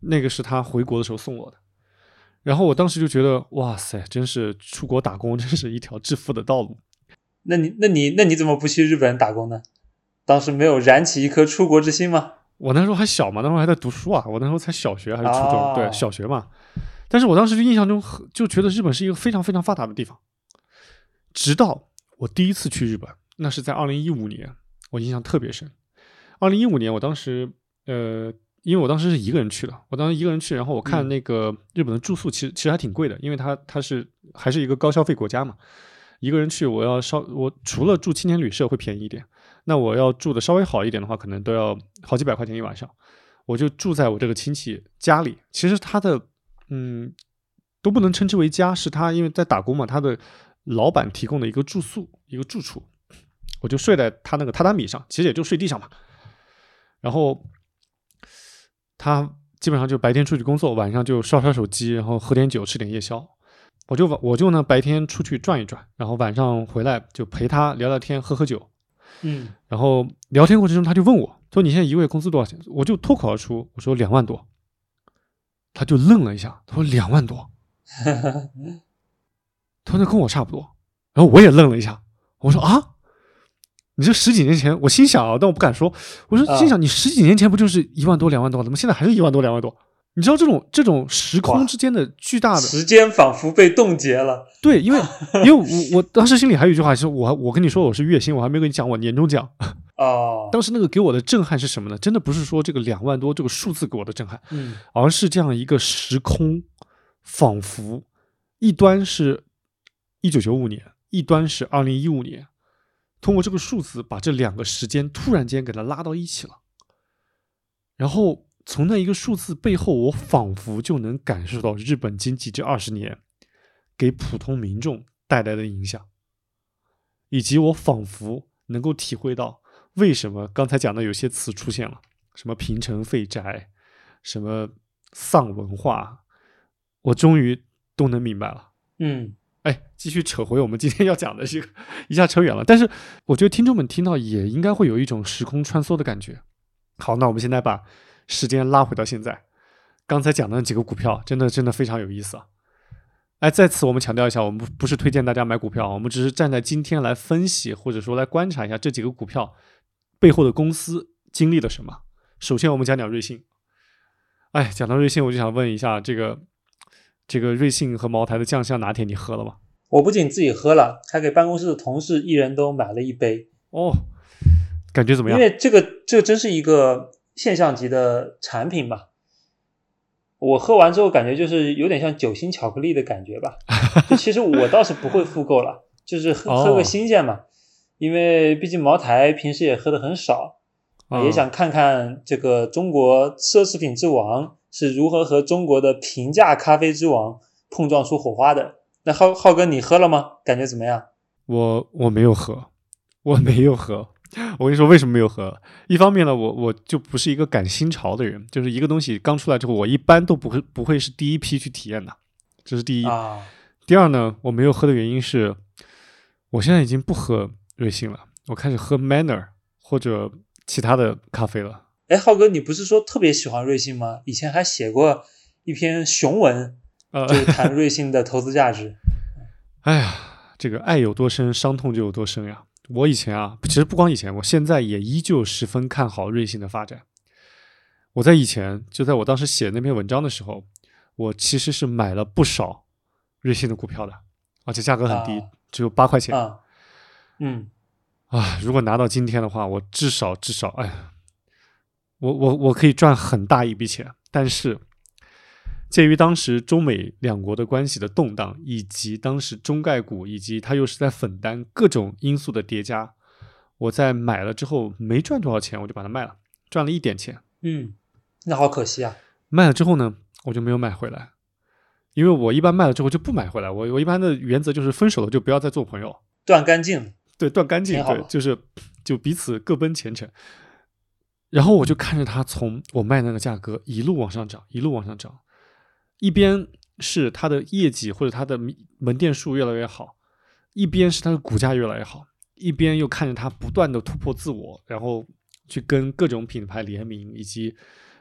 那个是他回国的时候送我的，然后我当时就觉得，哇塞，真是出国打工真是一条致富的道路。那你那你那你怎么不去日本打工呢？当时没有燃起一颗出国之心吗？我那时候还小嘛，那时候还在读书啊，我那时候才小学还是初中，对，小学嘛。但是我当时就印象中就觉得日本是一个非常非常发达的地方。直到我第一次去日本，那是在二零一五年，我印象特别深。二零一五年，我当时呃，因为我当时是一个人去的，我当时一个人去，然后我看那个日本的住宿，其实其实还挺贵的，因为它它是还是一个高消费国家嘛。一个人去，我要稍我除了住青年旅社会便宜一点，那我要住的稍微好一点的话，可能都要好几百块钱一晚上。我就住在我这个亲戚家里，其实他的嗯都不能称之为家，是他因为在打工嘛，他的老板提供的一个住宿一个住处，我就睡在他那个榻榻米上，其实也就睡地上嘛。然后他基本上就白天出去工作，晚上就刷刷手机，然后喝点酒，吃点夜宵。我就我就呢白天出去转一转，然后晚上回来就陪他聊聊天、喝喝酒。嗯，然后聊天过程中他就问我，说你现在一个月工资多少钱？我就脱口而出，我说两万多。他就愣了一下，他说两万多。他说那跟我差不多。然后我也愣了一下，我说啊，你这十几年前，我心想啊，但我不敢说。我说心想你十几年前不就是一万多、两万多，怎么现在还是一万多、两万多？你知道这种这种时空之间的巨大的时间仿佛被冻结了。对，因为因为我我当时心里还有一句话，是我我跟你说我是月薪，我还没跟你讲我年终奖。哦，当时那个给我的震撼是什么呢？真的不是说这个两万多这个数字给我的震撼，嗯，而是这样一个时空，仿佛一端是一九九五年，一端是二零一五年，通过这个数字把这两个时间突然间给它拉到一起了，然后。从那一个数字背后，我仿佛就能感受到日本经济这二十年给普通民众带来的影响，以及我仿佛能够体会到为什么刚才讲的有些词出现了，什么平成废宅，什么丧文化，我终于都能明白了。嗯哎，继续扯回我们今天要讲的这个，一下扯远了。但是我觉得听众们听到也应该会有一种时空穿梭的感觉。好，那我们现在把时间拉回到现在，刚才讲的那几个股票，真的真的非常有意思啊。哎，在此我们强调一下，我们不是推荐大家买股票，我们只是站在今天来分析，或者说来观察一下这几个股票背后的公司经历了什么。首先，我们讲讲瑞幸。哎，讲到瑞幸，我就想问一下，这个这个瑞幸和茅台的酱香拿铁你喝了吗？我不仅自己喝了，还给办公室的同事一人都买了一杯。哦，感觉怎么样？因为这个这真是一个现象级的产品嘛。我喝完之后感觉就是有点像酒心巧克力的感觉吧。就其实我倒是不会复购了，就是喝喝个新鲜嘛。因为毕竟茅台平时也喝的很少，啊也想看看这个中国奢侈品之王是如何和中国的平价咖啡之王碰撞出火花的。那浩浩哥，你喝了吗？感觉怎么样？我我没有喝，我没有喝。我跟你说为什么没有喝？一方面呢，我我就不是一个赶新潮的人，就是一个东西刚出来之后，我一般都不会不会是第一批去体验的，这是第一。啊，第二呢，我没有喝的原因是，我现在已经不喝瑞幸了，我开始喝 Manner 或者其他的咖啡了。哎，浩哥，你不是说特别喜欢瑞幸吗？以前还写过一篇雄文，呃，就是谈瑞幸的投资价值。哎呀，这个爱有多深，伤痛就有多深呀。我以前啊，其实不光以前，我现在也依旧十分看好瑞幸的发展。我在以前，就在我当时写那篇文章的时候，我其实是买了不少瑞幸的股票的，而且价格很低，啊只有八块钱啊，嗯，啊。如果拿到今天的话，我至少至少，哎呀，我我我可以赚很大一笔钱。但是，鉴于当时中美两国的关系的动荡，以及当时中概股以及它又是在粉单各种因素的叠加，我在买了之后没赚多少钱，我就把它卖了，赚了一点钱。嗯，那好可惜啊。卖了之后呢，我就没有买回来，因为我一般卖了之后就不买回来。我我一般的原则就是分手了就不要再做朋友，断干净。对，断干净，对，就是就彼此各奔前程。然后我就看着它从我卖那个价格一路往上涨，一路往上涨，一边是它的业绩或者它的门门店数越来越好，一边是它的股价越来越好，一边又看着它不断的突破自我，然后去跟各种品牌联名，以及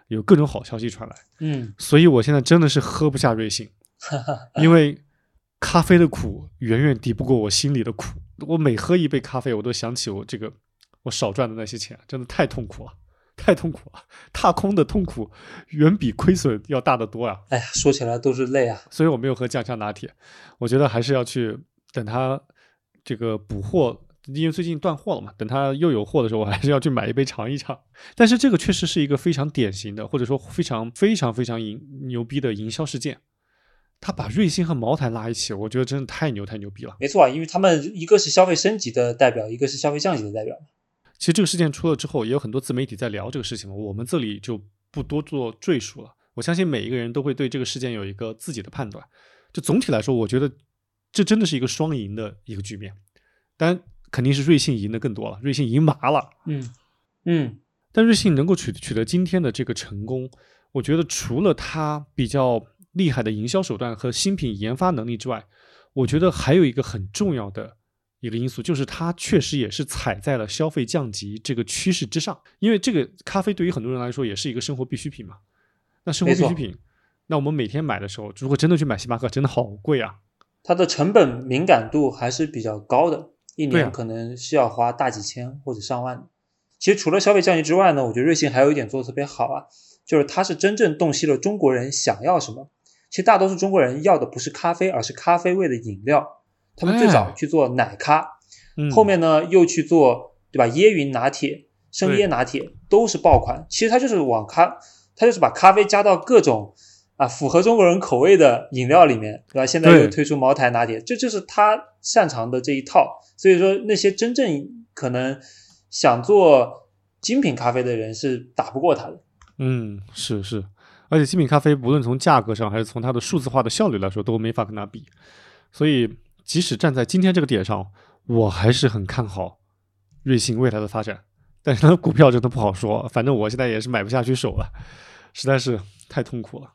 有各种好消息传来。嗯，所以我现在真的是喝不下瑞幸，因为咖啡的苦远远抵不过我心里的苦。我每喝一杯咖啡，我都想起我这个我少赚的那些钱，真的太痛苦了，太痛苦了。踏空的痛苦远比亏损要大得多啊。哎呀，说起来都是泪啊。所以我没有喝酱香拿铁，我觉得还是要去等它这个补货，因为最近断货了嘛。等它又有货的时候，我还是要去买一杯尝一尝。但是这个确实是一个非常典型的，或者说非常非常非常营牛逼的营销事件。他把瑞幸和茅台拉一起，我觉得真的太牛太牛逼了。没错啊，因为他们一个是消费升级的代表，一个是消费降级的代表。其实这个事件出了之后，也有很多自媒体在聊这个事情嘛，我们这里就不多做赘述了。我相信每一个人都会对这个事件有一个自己的判断。就总体来说，我觉得这真的是一个双赢的一个局面。当然，肯定是瑞幸赢的更多了，瑞幸赢麻了。嗯嗯但瑞幸能够取取得今天的这个成功，我觉得除了它比较厉害的营销手段和新品研发能力之外，我觉得还有一个很重要的一个因素，就是它确实也是踩在了消费降级这个趋势之上。因为这个咖啡对于很多人来说也是一个生活必需品嘛。那生活必需品，那我们每天买的时候，如果真的去买星巴克，真的好贵啊。它的成本敏感度还是比较高的，一年可能是要花大几千或者上万的。其实除了消费降级之外呢，我觉得瑞幸还有一点做的特别好啊，就是它是真正洞悉了中国人想要什么。其实大多数中国人要的不是咖啡，而是咖啡味的饮料。他们最早哎去做奶咖，嗯，后面呢又去做对吧？椰云拿铁、生椰拿铁都是爆款。其实它就是往咖，它就是把咖啡加到各种啊符合中国人口味的饮料里面，对吧？现在又推出茅台拿铁，这就是他擅长的这一套。所以说那些真正可能想做精品咖啡的人是打不过他的。嗯，是是，而且精品咖啡不论从价格上还是从它的数字化的效率来说，都没法跟它比。所以，即使站在今天这个点上，我还是很看好瑞幸未来的发展。但是它的股票真的不好说，反正我现在也是买不下去手了，实在是太痛苦了。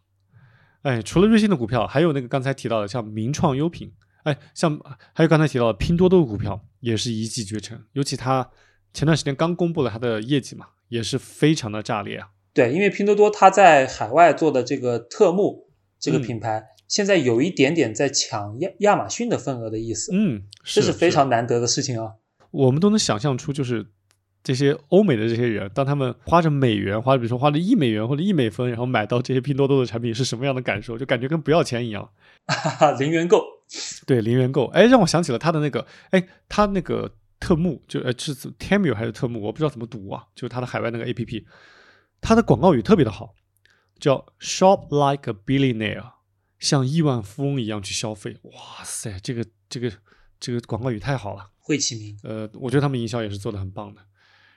哎，除了瑞幸的股票，还有那个刚才提到的像名创优品，哎，像还有刚才提到的拼多多的股票也是一骑绝尘，尤其它前段时间刚公布了它的业绩嘛，也是非常的炸裂啊。对，因为拼多多它在海外做的这个特目这个嗯品牌，现在有一点点在抢亚亚马逊的份额的意思，嗯，这是非常难得的事情啊。我们都能想象出，就是这些欧美的这些人，当他们花着美元，花比如说花了一美元或者一美分，然后买到这些拼多多的产品，是什么样的感受？就感觉跟不要钱一样。哈哈，零元购，对，零元购，哎，让我想起了他的那个，哎，他那个特目，就呃是 Temu 还是特目，我不知道怎么读啊，就是他的海外那个 APP，他的广告语特别的好，叫 Shop like a billionaire，像亿万富翁一样去消费。哇塞，这个这个这个广告语太好了。会起名。呃，我觉得他们营销也是做的很棒的。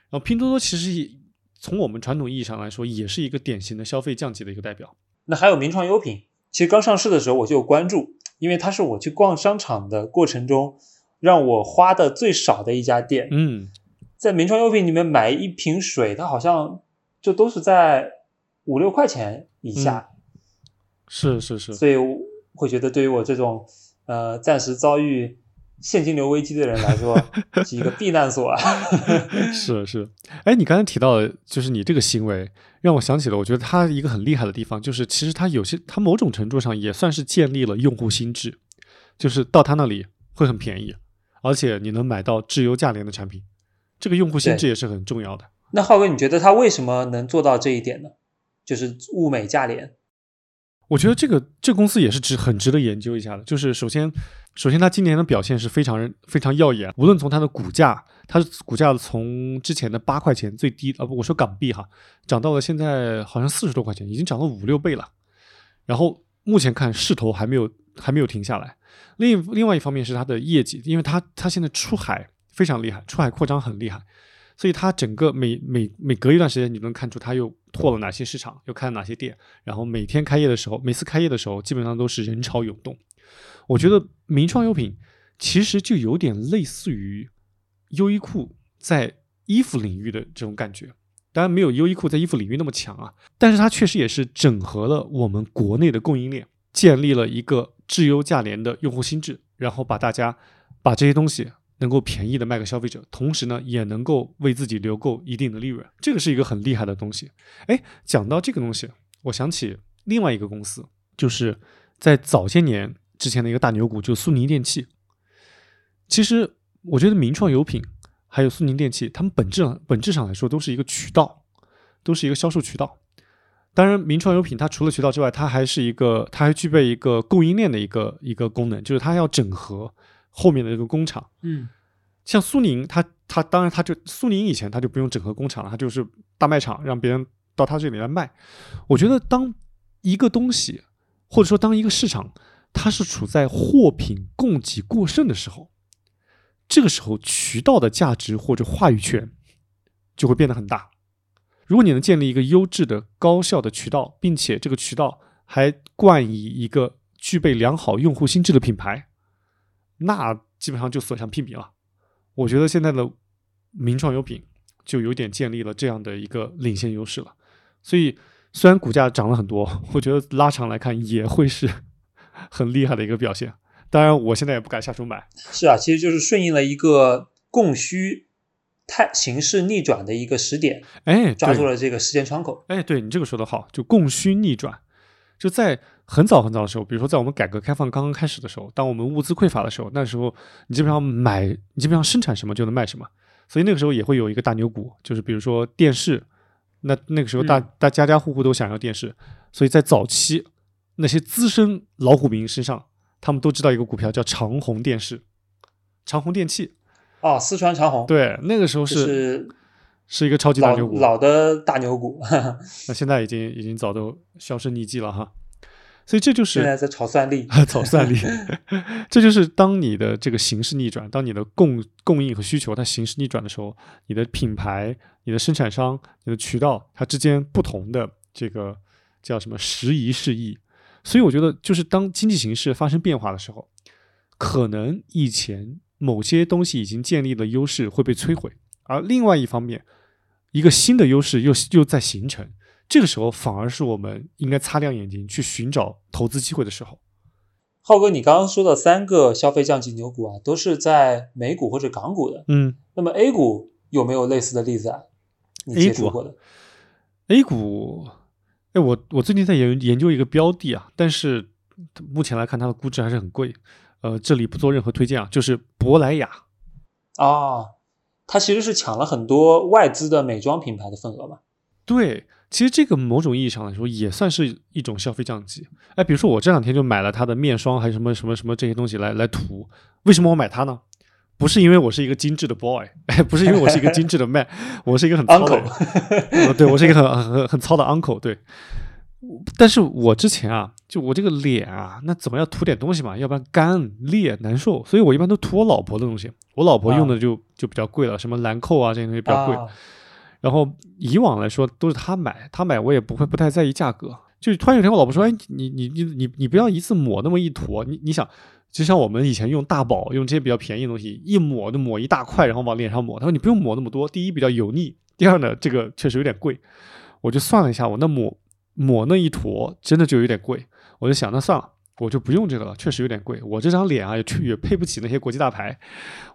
然后拼多多其实也从我们传统意义上来说，也是一个典型的消费降级的一个代表。那还有名创优品，其实刚上市的时候我就有关注，因为它是我去逛商场的过程中让我花的最少的一家店。嗯，在名创优品里面买一瓶水，它好像就都是在五六块钱以下，是是是，所以我会觉得对于我这种呃暂时遭遇现金流危机的人来说，是一个避难所啊。是是，哎，你刚才提到的，就是你这个行为，让我想起了，我觉得他一个很厉害的地方，就是其实他有些，他某种程度上也算是建立了用户心智，就是到他那里会很便宜，而且你能买到质优价廉的产品，这个用户心智也是很重要的。那浩哥，你觉得他为什么能做到这一点呢？就是物美价廉。我觉得这个这个公司也是值很值得研究一下的。就是首先，首先它今年的表现是非常非常耀眼，无论从它的股价，它的股价从之前的八块钱最低啊不，我说港币哈，涨到了现在好像四十多块钱，已经涨了五六倍了。然后目前看势头还没有还没有停下来。另另外一方面是它的业绩，因为它它现在出海非常厉害，出海扩张很厉害。所以它整个每每每隔一段时间，你能看出它又拓了哪些市场，又开了哪些店，然后每天开业的时候，每次开业的时候，基本上都是人潮涌动。我觉得名创优品其实就有点类似于优衣库在衣服领域的这种感觉，当然没有优衣库在衣服领域那么强啊，但是它确实也是整合了我们国内的供应链，建立了一个质优价廉的用户心智，然后把大家把这些东西能够便宜的卖给消费者，同时呢，也能够为自己留够一定的利润，这个是一个很厉害的东西。哎，讲到这个东西，我想起另外一个公司，就是在早些年之前的一个大牛股，就苏宁电器。其实我觉得名创优品还有苏宁电器，他们本质本质上来说都是一个渠道，都是一个销售渠道。当然，名创优品它除了渠道之外，它还是一个，它还具备一个供应链的一个一个功能，就是它要整合后面的这个工厂。嗯，像苏宁，它它当然它就苏宁以前它就不用整合工厂了，它就是大卖场，让别人到它这里来卖。我觉得当一个东西，或者说当一个市场，它是处在货品供给过剩的时候，这个时候渠道的价值或者话语权就会变得很大。如果你能建立一个优质的、高效的渠道，并且这个渠道还冠以一个具备良好用户心智的品牌，那基本上就所向披靡了。我觉得现在的名创优品就有点建立了这样的一个领先优势了。所以虽然股价涨了很多，我觉得拉长来看也会是 很厉害的一个表现。当然，我现在也不敢下手买。是啊，其实就是顺应了一个供需态形势逆转的一个时点，哎，抓住了这个时间窗口。哎，对你这个说的好，就供需逆转，就在很早很早的时候，比如说在我们改革开放刚刚开始的时候，当我们物资匮乏的时候，那时候你基本上买，你基本上生产什么就能卖什么，所以那个时候也会有一个大牛股，就是比如说电视，那那个时候大、嗯。大家家户户都想要电视，所以在早期那些资深老虎民身上，他们都知道一个股票叫长虹电视，长虹电器，哦，四川长虹，，对，那个时候就是是是一个超级大牛股，老的大牛股，那现在已经已经早都销声匿迹了哈，所以这就是现在在炒算力。炒算力，这就是当你的这个形势逆转，当你的供供应和需求它形势逆转的时候，你的品牌、你的生产商、你的渠道它之间不同的这个叫什么时移世易。所以我觉得，就是当经济形势发生变化的时候，可能以前某些东西已经建立的优势会被摧毁，而另外一方面，一个新的优势又又在形成。这个时候反而是我们应该擦亮眼睛去寻找投资机会的时候。浩哥，你刚刚说的三个消费降级牛股啊，都是在美股或者港股的。嗯那么 A 股有没有类似的例子啊？你接触过的？，A 股，哎，我我最近在研研究一个标的啊，但是目前来看它的估值还是很贵。呃，这里不做任何推荐啊，就是珀莱雅。啊，它其实是抢了很多外资的美妆品牌的份额嘛。对，其实这个某种意义上来说也算是一种消费降级。哎，比如说我这两天就买了它的面霜，还有什么什么什么这些东西来来涂。为什么我买它呢？不是因为我是一个精致的 boy，哎，不是因为我是一个精致的 man，我是一个很糙的 对我是一个很很很很糙的 uncle，对。但是我之前啊，就我这个脸啊，那怎么要涂点东西嘛，要不然干裂难受，所以我一般都涂我老婆的东西。我老婆用的就、就比较贵了，什么兰蔻啊这些东西比较贵。啊然后以往来说都是他买，他买我也不会不太在意价格。就突然有一天我老婆说：“哎，你你你你你不要一次抹那么一坨，你你想，就像我们以前用大宝用这些比较便宜的东西，一抹就抹一大块，然后往脸上抹。他说你不用抹那么多，第一比较油腻，第二呢这个确实有点贵。我就算了一下，我那抹抹那一坨真的就有点贵，我就想那算了。”我就不用这个了，确实有点贵。我这张脸啊，也也配不起那些国际大牌，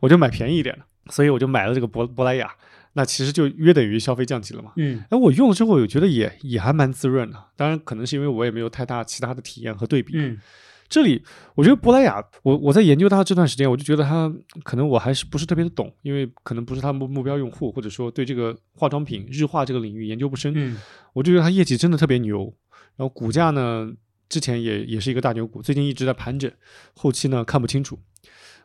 我就买便宜一点的，所以我就买了这个珀珀莱雅。那其实就约等于消费降级了嘛。嗯哎，我用了之后，我觉得也也还蛮滋润的。当然，可能是因为我也没有太大其他的体验和对比。嗯这里我觉得珀莱雅，我我在研究它这段时间，我就觉得它可能我还是不是特别的懂，因为可能不是它目目标用户，或者说对这个化妆品日化这个领域研究不深。嗯我就觉得它业绩真的特别牛，然后股价呢，之前也也是一个大牛股，最近一直在盘整，后期呢看不清楚，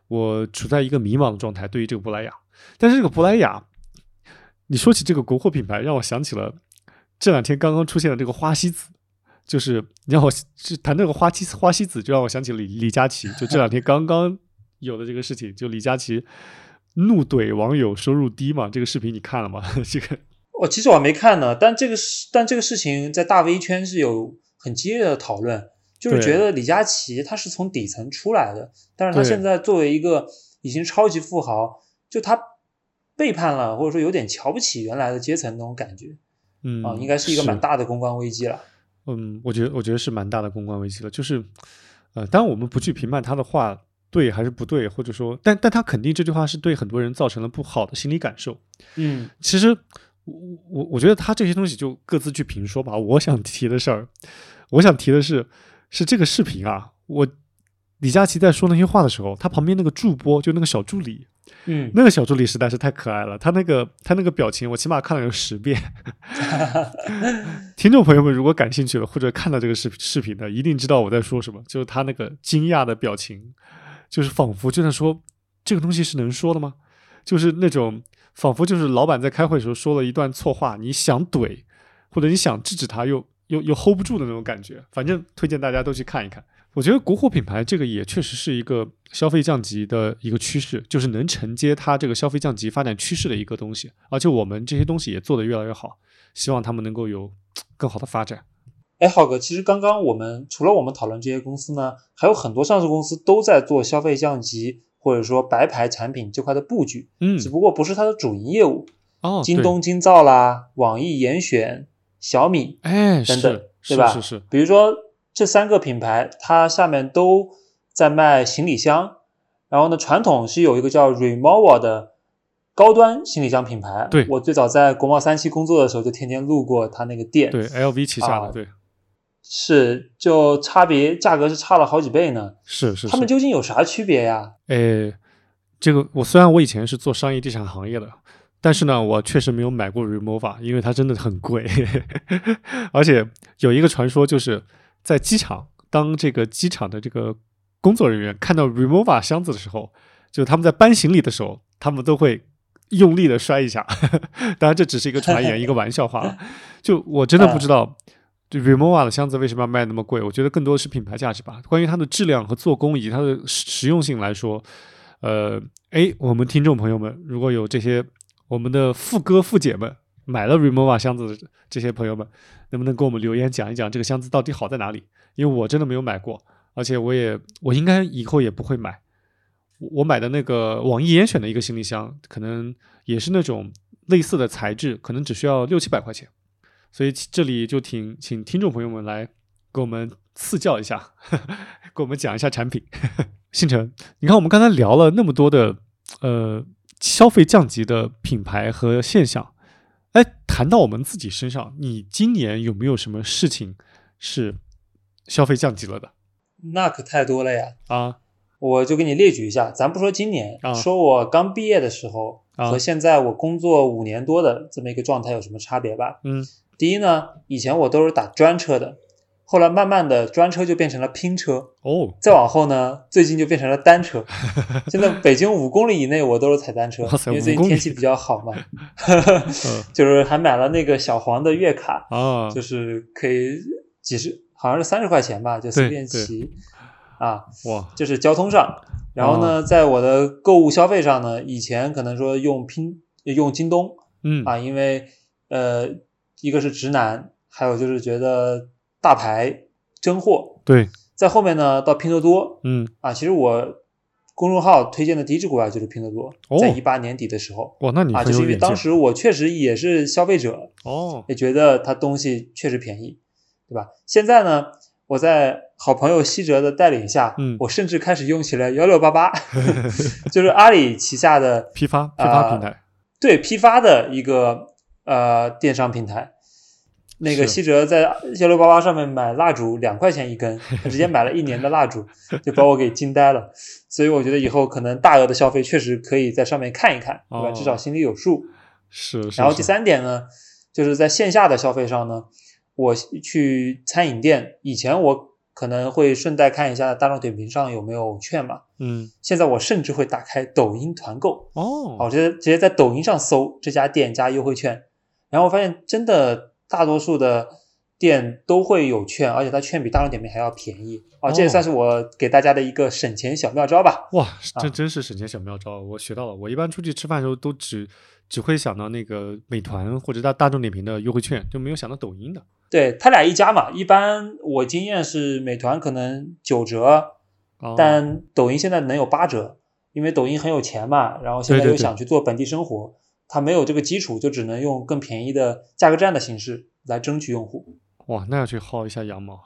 我处在一个迷茫的状态。对于这个珀莱雅，但是这个珀莱雅，你说起这个国货品牌，让我想起了这两天刚刚出现的这个花西子，就是你让我是谈这个花西花西子，就让我想起李李佳琦，就这两天刚刚有的这个事情，就李佳琦怒怼网友收入低嘛，这个视频你看了吗？这个我其实我还没看呢，但这个事，但这个事情在大 V 圈是有很激烈的讨论，就是觉得李佳琦他是从底层出来的，但是他现在作为一个已经超级富豪，就他背叛了，或者说有点瞧不起原来的阶层那种感觉嗯啊，应该是一个蛮大的公关危机了。嗯，我觉得我觉得是蛮大的公关危机了，就是，呃，当然我们不去评判他的话对还是不对，或者说，但但他肯定这句话是对很多人造成了不好的心理感受。嗯其实我我我觉得他这些东西就各自去评说吧。我想提的事儿，我想提的是，是这个视频啊，我李佳琦在说那些话的时候，他旁边那个助播就那个小助理，嗯那个小助理实在是太可爱了，他那个他那个表情，我起码看了有十遍。听众朋友们，如果感兴趣了或者看到这个视视频的，一定知道我在说什么，就是他那个惊讶的表情，就是仿佛就在说这个东西是能说的吗？就是那种仿佛就是老板在开会的时候说了一段错话，你想怼或者你想制止他又又又 hold 不住的那种感觉。反正推荐大家都去看一看。我觉得国货品牌这个也确实是一个消费降级的一个趋势，就是能承接它这个消费降级发展趋势的一个东西。而且我们这些东西也做得越来越好，希望他们能够有更好的发展。哎，浩哥，其实刚刚我们除了我们讨论这些公司呢，还有很多上市公司都在做消费降级或者说白牌产品这块的布局，嗯只，不过不是它的主营业务。哦，京东京造啦，网易严选、小米哎，等等是，对吧？是是是，比如说这三个品牌，它下面都在卖行李箱，然后呢，传统是有一个叫 Remova 的高端行李箱品牌。对我最早在国贸三期工作的时候，就天天路过它那个店。对 LV 旗下的，啊对，是就差别价格是差了好几倍呢。是是是。他们究竟有啥区别呀？诶，这个我虽然我以前是做商业地产行业的，但是呢，我确实没有买过 Remova，因为它真的很贵，而且有一个传说就是在机场，当这个机场的这个工作人员看到 Remova 箱子的时候，就他们在搬行李的时候，他们都会用力的摔一下。当然，这只是一个传言，一个玩笑话了。就我真的不知道。就 Remova 的箱子为什么要卖那么贵？我觉得更多的是品牌价值吧。关于它的质量和做工以及它的实用性来说，呃，哎，我们听众朋友们，如果有这些我们的富哥富姐们买了 Remova 箱子的这些朋友们，能不能给我们留言讲一讲这个箱子到底好在哪里？因为我真的没有买过，而且我也我应该以后也不会买。我买的那个网易严选的一个行李箱，可能也是那种类似的材质，可能只需要六七百块钱。所以这里就请请听众朋友们来给我们赐教一下，给我们讲一下产品。星辰，你看我们刚才聊了那么多的呃消费降级的品牌和现象，哎，谈到我们自己身上，你今年有没有什么事情是消费降级了的那可太多了呀！啊？我就给你列举一下，咱不说今年，啊说我刚毕业的时候啊和现在我工作五年多的这么一个状态有什么差别吧？嗯，第一呢，以前我都是打专车的，后来慢慢的专车就变成了拼车，哦，再往后呢，最近就变成了单车。现在北京五公里以内我都是踩单车因为最5公里近天气比较好嘛，呃 就是还买了那个小黄的月卡，啊，就是可以几十，好像是三十块钱吧，就随便骑。啊。哇，就是交通上，然后哦呢，在我的购物消费上呢，以前可能说用拼用京东嗯。啊，因为呃，一个是直男，还有就是觉得大牌真货。对，在后面呢，到拼多多。嗯，啊，其实我公众号推荐的第一只股票就是拼多多，哦。在一八年底的时候。哇，那你啊，就是因为当时我确实也是消费者，哦，也觉得它东西确实便宜，对吧？现在呢，我在好朋友西哲的带领下，嗯。我甚至开始用起了幺六八八 就是阿里旗下的批发批啊发平台，对批发的一个呃电商平台。那个是西哲在幺六八八上面买蜡烛两块钱一根，他直接买了一年的蜡烛，就把我给惊呆了。所以我觉得以后可能大额的消费确实可以在上面看一看，对吧？哦至少心里有数。是，是是然后第三点呢，就是在线下的消费上呢，我去餐饮店，以前我可能会顺带看一下大众点评上有没有券嘛，嗯，现在我甚至会打开抖音团购，哦，好，直接直接在抖音上搜这家店加优惠券，然后我发现真的大多数的店都会有券，而且它券比大众点评还要便宜啊，这也哦算是我给大家的一个省钱小妙招吧。哇，啊这真是省钱小妙招，我学到了。我一般出去吃饭的时候都只只会想到那个美团或者大大众点评的优惠券，就没有想到抖音的。对他俩一家嘛，一般我经验是美团可能九折，哦、但抖音现在能有八折，因为抖音很有钱嘛，然后现在又想去做本地生活，它没有这个基础，就只能用更便宜的价格战的形式来争取用户。哇，那要去薅一下羊毛。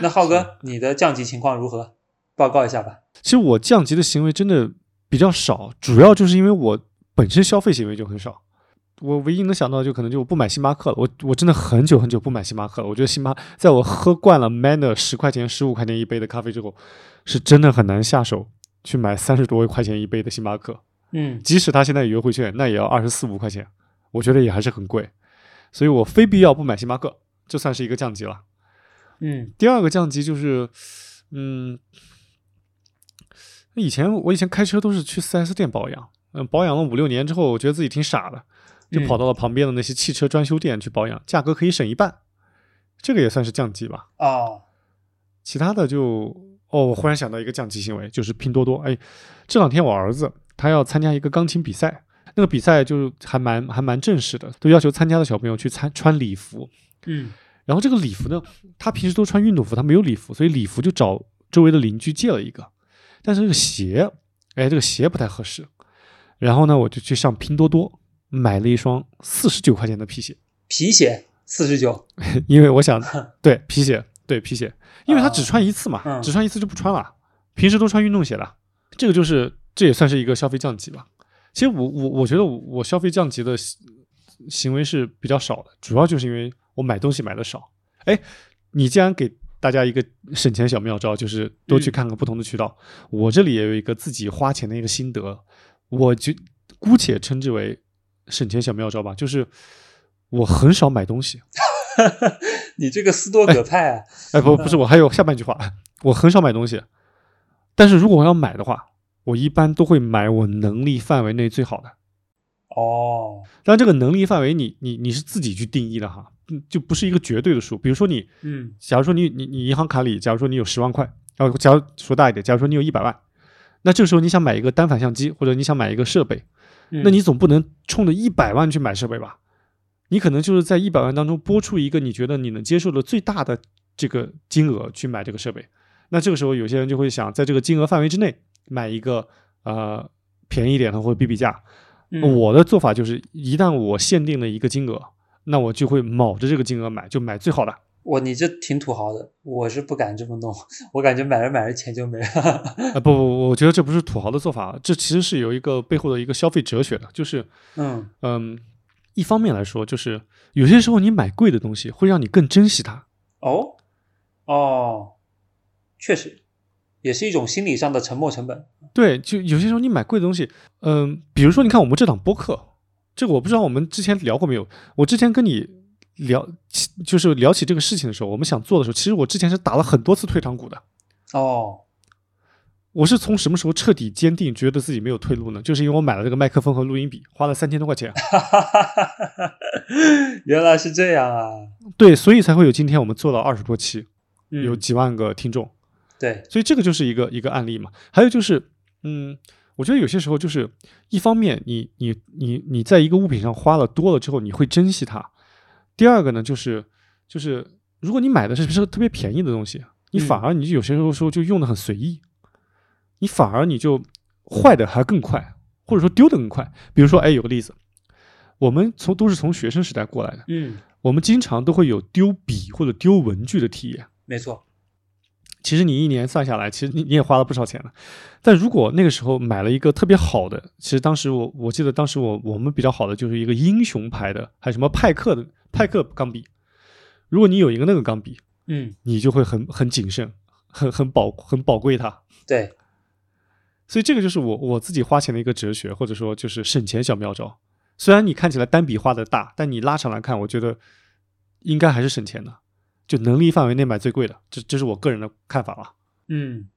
那浩哥，你的降级情况如何？报告一下吧。其实我降级的行为真的比较少，主要就是因为我本身消费行为就很少。我唯一能想到就可能就我不买星巴克了，我我真的很久很久不买星巴克了。我觉得星巴在我喝惯了 Manner 十块钱、十五块钱一杯的咖啡之后，是真的很难下手去买三十多块钱一杯的星巴克。嗯即使他现在有优惠券，那也要二十四五块钱，我觉得也还是很贵。所以我非必要不买星巴克，这算是一个降级了。嗯第二个降级就是，嗯，以前我以前开车都是去 4S 店保养，嗯，保养了五六年之后，我觉得自己挺傻的，就跑到了旁边的那些汽车专修店去保养，价格可以省一半，这个也算是降级吧。哦其他的就，哦，我忽然想到一个降级行为，就是拼多多。哎，这两天我儿子他要参加一个钢琴比赛，那个比赛就还蛮还蛮正式的，都要求参加的小朋友去参穿礼服。嗯然后这个礼服呢，他平时都穿运动服，他没有礼服，所以礼服就找周围的邻居借了一个。但是这个鞋，哎，这个鞋不太合适。然后呢，我就去上拼多多买了一双四十九块钱的皮鞋，皮鞋四十九。因为我想，对皮鞋，对皮鞋，因为他只穿一次嘛，嗯只穿一次就不穿了，平时都穿运动鞋的。这个就是，这也算是一个消费降级吧。其实我我我觉得我我消费降级的行行为是比较少的，主要就是因为我买东西买的少。哎，你既然给大家一个省钱小妙招，就是多去嗯看看不同的渠道。我这里也有一个自己花钱的一个心得，我就姑且称之为省钱小妙招吧，就是我很少买东西。你这个斯多葛派啊，哎，不，不是，我还有下半句话，我很少买东西，但是如果我要买的话，我一般都会买我能力范围内最好的。哦，但，这个能力范围你你你是自己去定义的哈，嗯就不是一个绝对的数。比如说你，嗯假如说你你你银行卡里，假如说你有十万块，然后假如说大一点，假如说你有一百万，那这个时候你想买一个单反相机，或者你想买一个设备，嗯那你总不能冲着一百万去买设备吧？你可能就是在一百万当中拨出一个你觉得你能接受的最大的这个金额去买这个设备。那这个时候有些人就会想，在这个金额范围之内买一个呃便宜一点的或者比比价。嗯我的做法就是，一旦我限定了一个金额，那我就会卯着这个金额买，就买最好的。我你这挺土豪的，我是不敢这么弄，我感觉买着买着钱就没了。啊、不不，我觉得这不是土豪的做法，这其实是有一个背后的一个消费哲学的，就是嗯嗯，一方面来说，就是有些时候你买贵的东西会让你更珍惜它。哦哦，确实，也是一种心理上的沉没成本。对，就有些时候你买贵的东西，嗯、比如说你看我们这档播客，这个我不知道我们之前聊过没有。我之前跟你聊起，就是聊起这个事情的时候，我们想做的时候，其实我之前是打了很多次退堂鼓的。哦，我是从什么时候彻底坚定，觉得自己没有退路呢？就是因为我买了这个麦克风和录音笔，花了三千多块钱。原来是这样啊。对，所以才会有今天我们做了二十多期，嗯有几万个听众。对，所以这个就是一个一个案例嘛。还有就是，嗯，我觉得有些时候就是一方面你，你你你在一个物品上花了多了之后，你会珍惜它；第二个呢，就是就是如果你买的是是特别便宜的东西，你嗯反而你就有些时候说就用的很随意，你反而你就坏的还更快，或者说丢的更快。比如说，哎，有个例子，我们从都是从学生时代过来的，嗯，我们经常都会有丢笔或者丢文具的体验。没错。其实你一年算下来，其实你你也花了不少钱了。但如果那个时候买了一个特别好的，其实当时我我记得当时我我们比较好的就是一个英雄牌的，还有什么派克的派克钢笔。如果你有一个那个钢笔，嗯，你就会很很谨慎，很很宝很宝贵它。对，所以这个就是我我自己花钱的一个哲学，或者说就是省钱小妙招。虽然你看起来单笔花的大，但你拉长来看，我觉得应该还是省钱的。就能力范围内买最贵的，这这是我个人的看法了。嗯，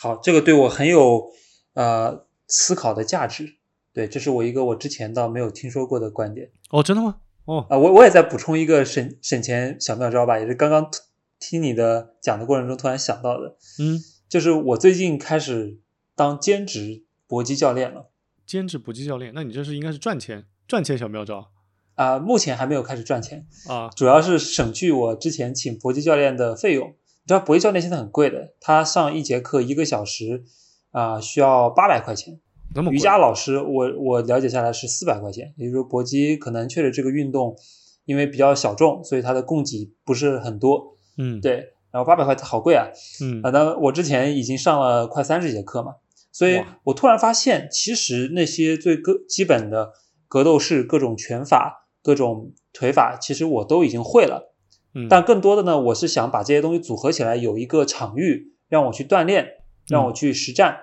好，这个对我很有呃思考的价值。对，这是我一个我之前倒没有听说过的观点哦，真的吗？哦，啊、我我也在补充一个省省钱小妙招吧，也是刚刚听你的讲的过程中突然想到的，嗯，就是我最近开始当兼职搏击教练了。兼职搏击教练，那你这是应该是赚钱赚钱小妙招啊、目前还没有开始赚钱，啊。主要是省去我之前请搏击教练的费用。你知道搏击教练现在很贵的，他上一节课一个小时啊、需要八百块钱。那么瑜伽老师，我我了解下来是四百块钱，也就是说搏击可能确实这个运动因为比较小众，所以它的供给不是很多。嗯，，对，然后八百块好贵啊。嗯啊，那我之前已经上了快三十节课嘛，所以我突然发现，其实那些最个基本的格斗式、各种拳法、各种腿法，其实我都已经会了。嗯，但更多的呢，我是想把这些东西组合起来，有一个场域让我去锻炼，让我去实战。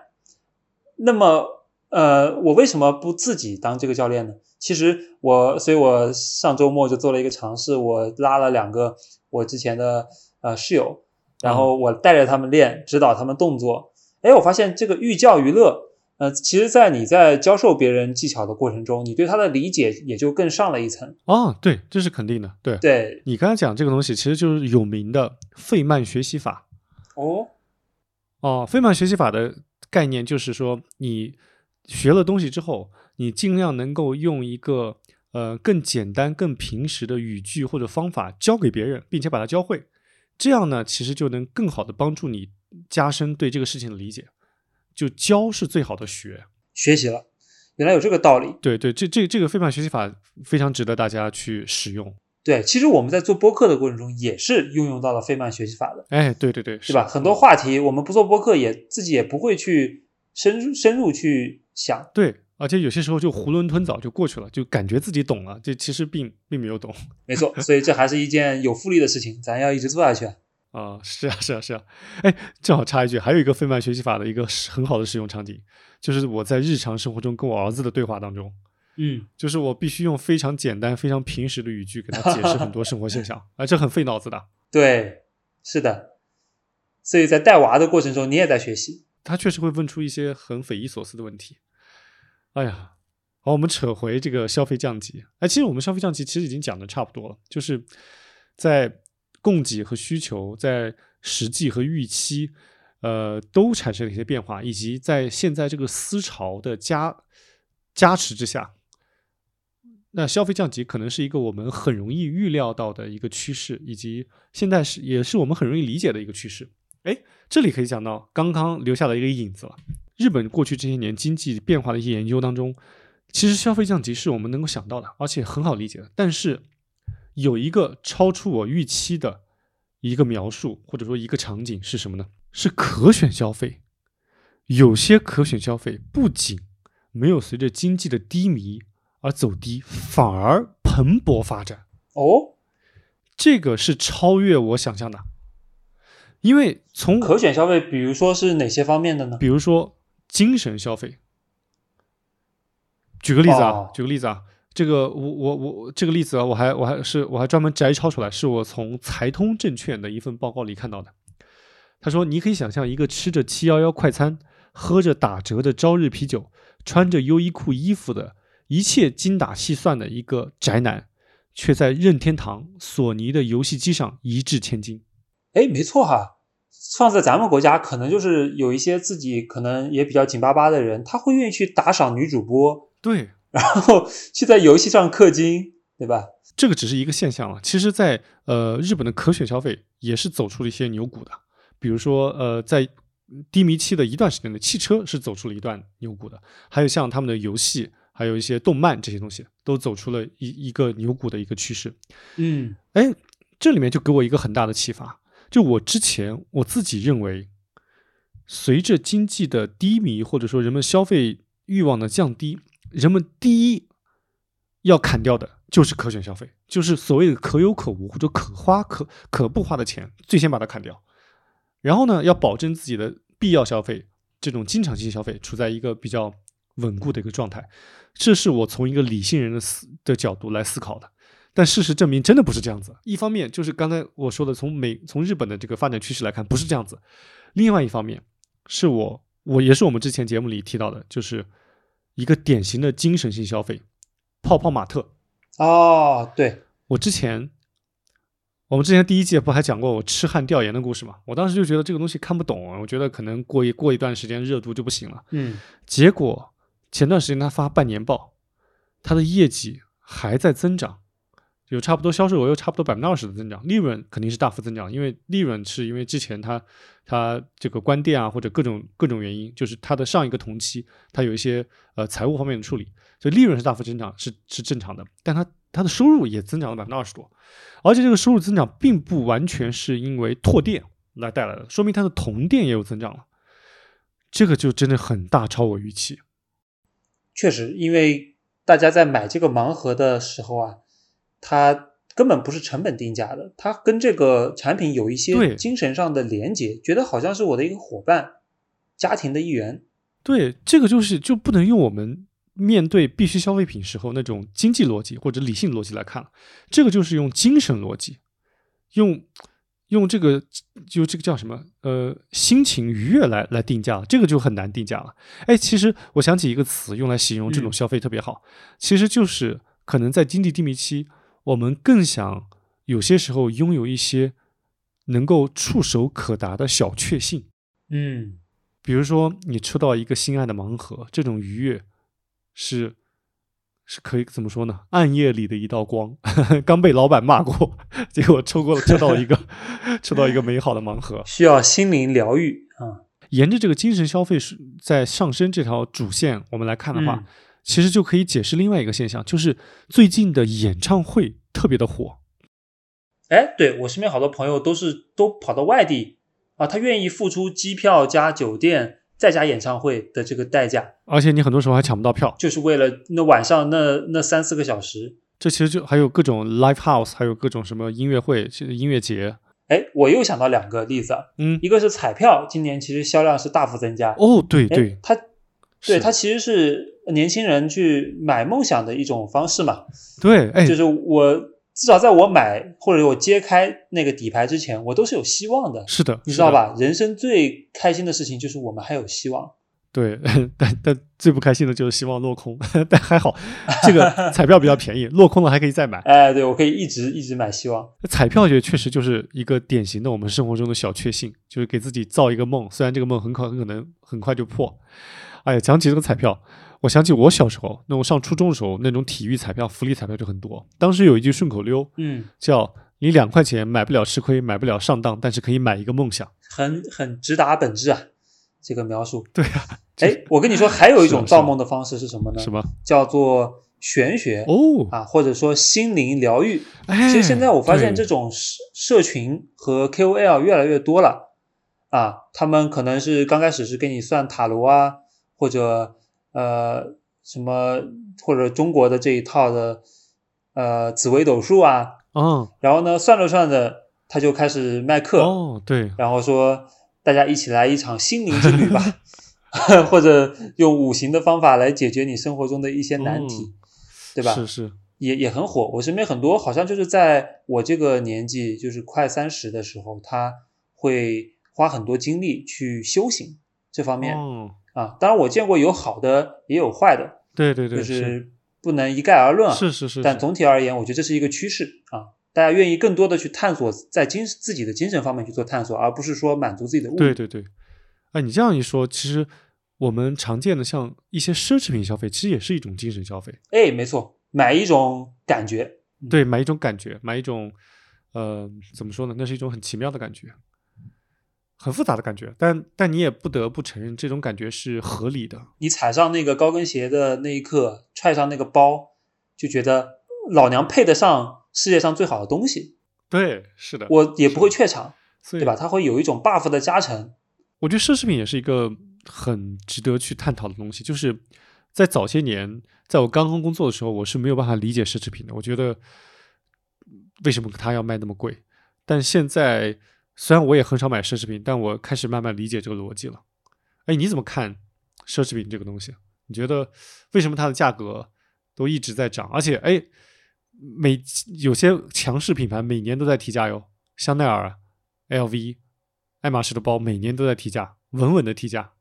那么，呃，我为什么不自己当这个教练呢？其实我，所以我上周末就做了一个尝试，我拉了两个我之前的呃室友，然后我带着他们练，指导他们动作。哎，我发现这个寓教于乐，呃，其实，在你在教授别人技巧的过程中，你对他的理解也就更上了一层。哦，对，这是肯定的。对，对，你刚才讲这个东西，其实就是有名的费曼学习法。哦，哦，费曼学习法的概念就是说，你学了东西之后，你尽量能够用一个呃更简单、更平实的语句或者方法教给别人，并且把它教会。这样呢，其实就能更好的帮助你加深对这个事情的理解。就教是最好的学。学习了，原来有这个道理。对对，这这这个费曼学习法非常值得大家去使用。对，其实我们在做播客的过程中也是运用到了费曼学习法的，哎，对对对，是吧？很多话题我们不做播客也自己也不会去深入深入去想。对，而且有些时候就囫囵吞枣就过去了，就感觉自己懂了，这其实并并没有懂没错，所以这还是一件有复利的事情，咱要一直做下去。啊、是啊是啊是啊。哎，正好插一句，还有一个费曼学习法的一个很好的使用场景，就是我在日常生活中跟我儿子的对话当中，嗯，就是我必须用非常简单、非常平实的语句给他解释很多生活现象，啊，这很费脑子的。对，是的。所以在带娃的过程中，你也在学习。他确实会问出一些很匪夷所思的问题。哎呀，好，我们扯回这个消费降级。哎，其实我们消费降级其实已经讲的差不多了，就是在供给和需求，在实际和预期，呃，都产生了一些变化，以及在现在这个思潮的加加持之下，那消费降级可能是一个我们很容易预料到的一个趋势，以及现在是也是我们很容易理解的一个趋势。哎，这里可以讲到刚刚留下的一个影子了。日本过去这些年经济变化的一些研究当中，其实消费降级是我们能够想到的，而且很好理解的。但是有一个超出我预期的一个描述，或者说一个场景是什么呢？是可选消费。有些可选消费不仅没有随着经济的低迷而走低，反而蓬勃发展。哦，这个是超越我想象的，因为从可选消费，比如说是哪些方面的呢？比如说精神消费。举个例子啊，哦举个例子啊，这个我我我这个例子啊，我还我还是我还专门摘抄出来，是我从财通证券的一份报告里看到的。他说，你可以想象一个吃着七幺幺快餐、喝着打折的朝日啤酒、穿着优衣库衣服的一切精打细算的一个宅男，却在任天堂、索尼的游戏机上一掷千金。哎，没错哈，放在咱们国家，可能就是有一些自己可能也比较紧巴巴的人，他会愿意去打赏女主播，对，然后去在游戏上氪金，对吧？这个只是一个现象了。其实在，呃日本的可选消费也是走出了一些牛股的，比如说呃在低迷期的一段时间内，汽车是走出了一段牛股的，还有像他们的游戏，还有一些动漫这些东西，都走出了一一个牛股的一个趋势。嗯哎，这里面就给我一个很大的启发，就我之前我自己认为，随着经济的低迷，或者说人们消费欲望的降低，人们第一要砍掉的就是可选消费，就是所谓的可有可无或者可花可可不花的钱，最先把它砍掉。然后呢，要保证自己的必要消费，这种经常性消费处在一个比较稳固的一个状态。这是我从一个理性人的思的角度来思考的。但事实证明，真的不是这样子。一方面就是刚才我说的，从美从日本的这个发展趋势来看，不是这样子；另外一方面，是我我也是我们之前节目里提到的，就是一个典型的精神性消费——泡泡玛特。哦，对，我之前我们之前第一季不还讲过我痴汉调研的故事吗？我当时就觉得这个东西看不懂，我觉得可能过一过一段时间热度就不行了。嗯结果前段时间他发半年报，他的业绩还在增长，有差不多销售额有差不多百分之二十的增长，利润肯定是大幅增长，因为利润是因为之前他他这个关店啊或者各种各种原因，就是他的上一个同期他有一些呃财务方面的处理，所以利润是大幅增长是是正常的，但他他的收入也增长了百分之二十多，而且这个收入增长并不完全是因为拓店来带来的，说明它的同店也有增长了，这个就真的很大超我预期。确实，因为大家在买这个盲盒的时候啊，它根本不是成本定价的，它跟这个产品有一些精神上的连接，觉得好像是我的一个伙伴，家庭的一员。对，这个就是就不能用我们面对必需消费品时候那种经济逻辑或者理性逻辑来看了，这个就是用精神逻辑，用用这个就这个叫什么呃心情愉悦来来定价，这个就很难定价了。哎，其实我想起一个词用来形容这种嗯消费特别好，其实就是可能在经济低迷期，我们更想有些时候拥有一些能够触手可达的小确幸。嗯，比如说，你抽到一个心爱的盲盒，这种愉悦是是可以怎么说呢？暗夜里的一道光，刚被老板骂过，结果抽过了，抽到了一个 抽到一个美好的盲盒。需要心灵疗愈啊。沿着这个精神消费是在上升这条主线，我们来看的话，嗯其实就可以解释另外一个现象，就是最近的演唱会特别的火。哎，对我身边好多朋友都是都跑到外地啊，他愿意付出机票加酒店再加演唱会的这个代价，而且你很多时候还抢不到票，就是为了那晚上那那三四个小时。这其实就还有各种 live house，还有各种什么音乐会、音乐节。哎，我又想到两个例子啊，嗯，一个是彩票，今年其实销量是大幅增加。哦，对哎对，它对它其实是年轻人去买梦想的一种方式嘛，对，哎，就是我至少在我买或者我揭开那个底牌之前，我都是有希望的，是的，是的？你知道吧？人生最开心的事情就是我们还有希望。对，但但最不开心的就是希望落空，但还好，这个 彩票比较便宜，落空了还可以再买。哎，对我可以一直一直买希望。彩票也确实就是一个典型的我们生活中的小确幸，就是给自己造一个梦，虽然这个梦很可很可能很快就破。哎呀，讲起这个彩票，我想起我小时候那我上初中的时候，那种体育彩票、福利彩票就很多。当时有一句顺口溜嗯，叫“你两块钱买不了吃亏，买不了上当，但是可以买一个梦想很很直达本质啊，这个描述”。。对啊，哎，我跟你说，还有一种造梦的方式是什么呢？什么？叫做玄学哦，啊，或者说心灵疗愈。哎，其实现在我发现这种社社群和 KOL 越来越多了啊，他们可能是刚开始是给你算塔罗啊，或者呃什么或者中国的这一套的呃紫微斗数啊，嗯，然后呢算着算着他就开始卖课，哦，对，然后说大家一起来一场心灵之旅吧 或者用五行的方法来解决你生活中的一些难题，对吧？是是，也也很火。我身边很多好像就是在我这个年纪，就是快三十的时候，他会花很多精力去修行这方面、哦，啊。当然，我见过有好的，也有坏的，对对对，就是不能一概而论啊。是是是，但总体而言，我觉得这是一个趋势啊。大家愿意更多的去探索，在精自己的精神方面去做探索，而不是说满足自己的物欲。对对对，哎，你这样一说，其实我们常见的像一些奢侈品消费，其实也是一种精神消费。哎，没错，买一种感觉。对，买一种感觉，买一种，呃，怎么说呢？那是一种很奇妙的感觉，很复杂的感觉。但但你也不得不承认，这种感觉是合理的。你踩上那个高跟鞋的那一刻，踹上那个包，就觉得老娘配得上世界上最好的东西，对，是的，我也不会怯场，对吧？它会有一种 buff 的加成。我觉得奢侈品也是一个很值得去探讨的东西。就是在早些年，在我刚刚工作的时候，我是没有办法理解奢侈品的。我觉得为什么它要卖那么贵？但现在虽然我也很少买奢侈品，但我开始慢慢理解这个逻辑了。哎，你怎么看奢侈品这个东西？你觉得为什么它的价格都一直在涨？而且，哎，每有些强势品牌每年都在提价哟，香奈儿、LV、爱马仕的包每年都在提价，稳稳的提价。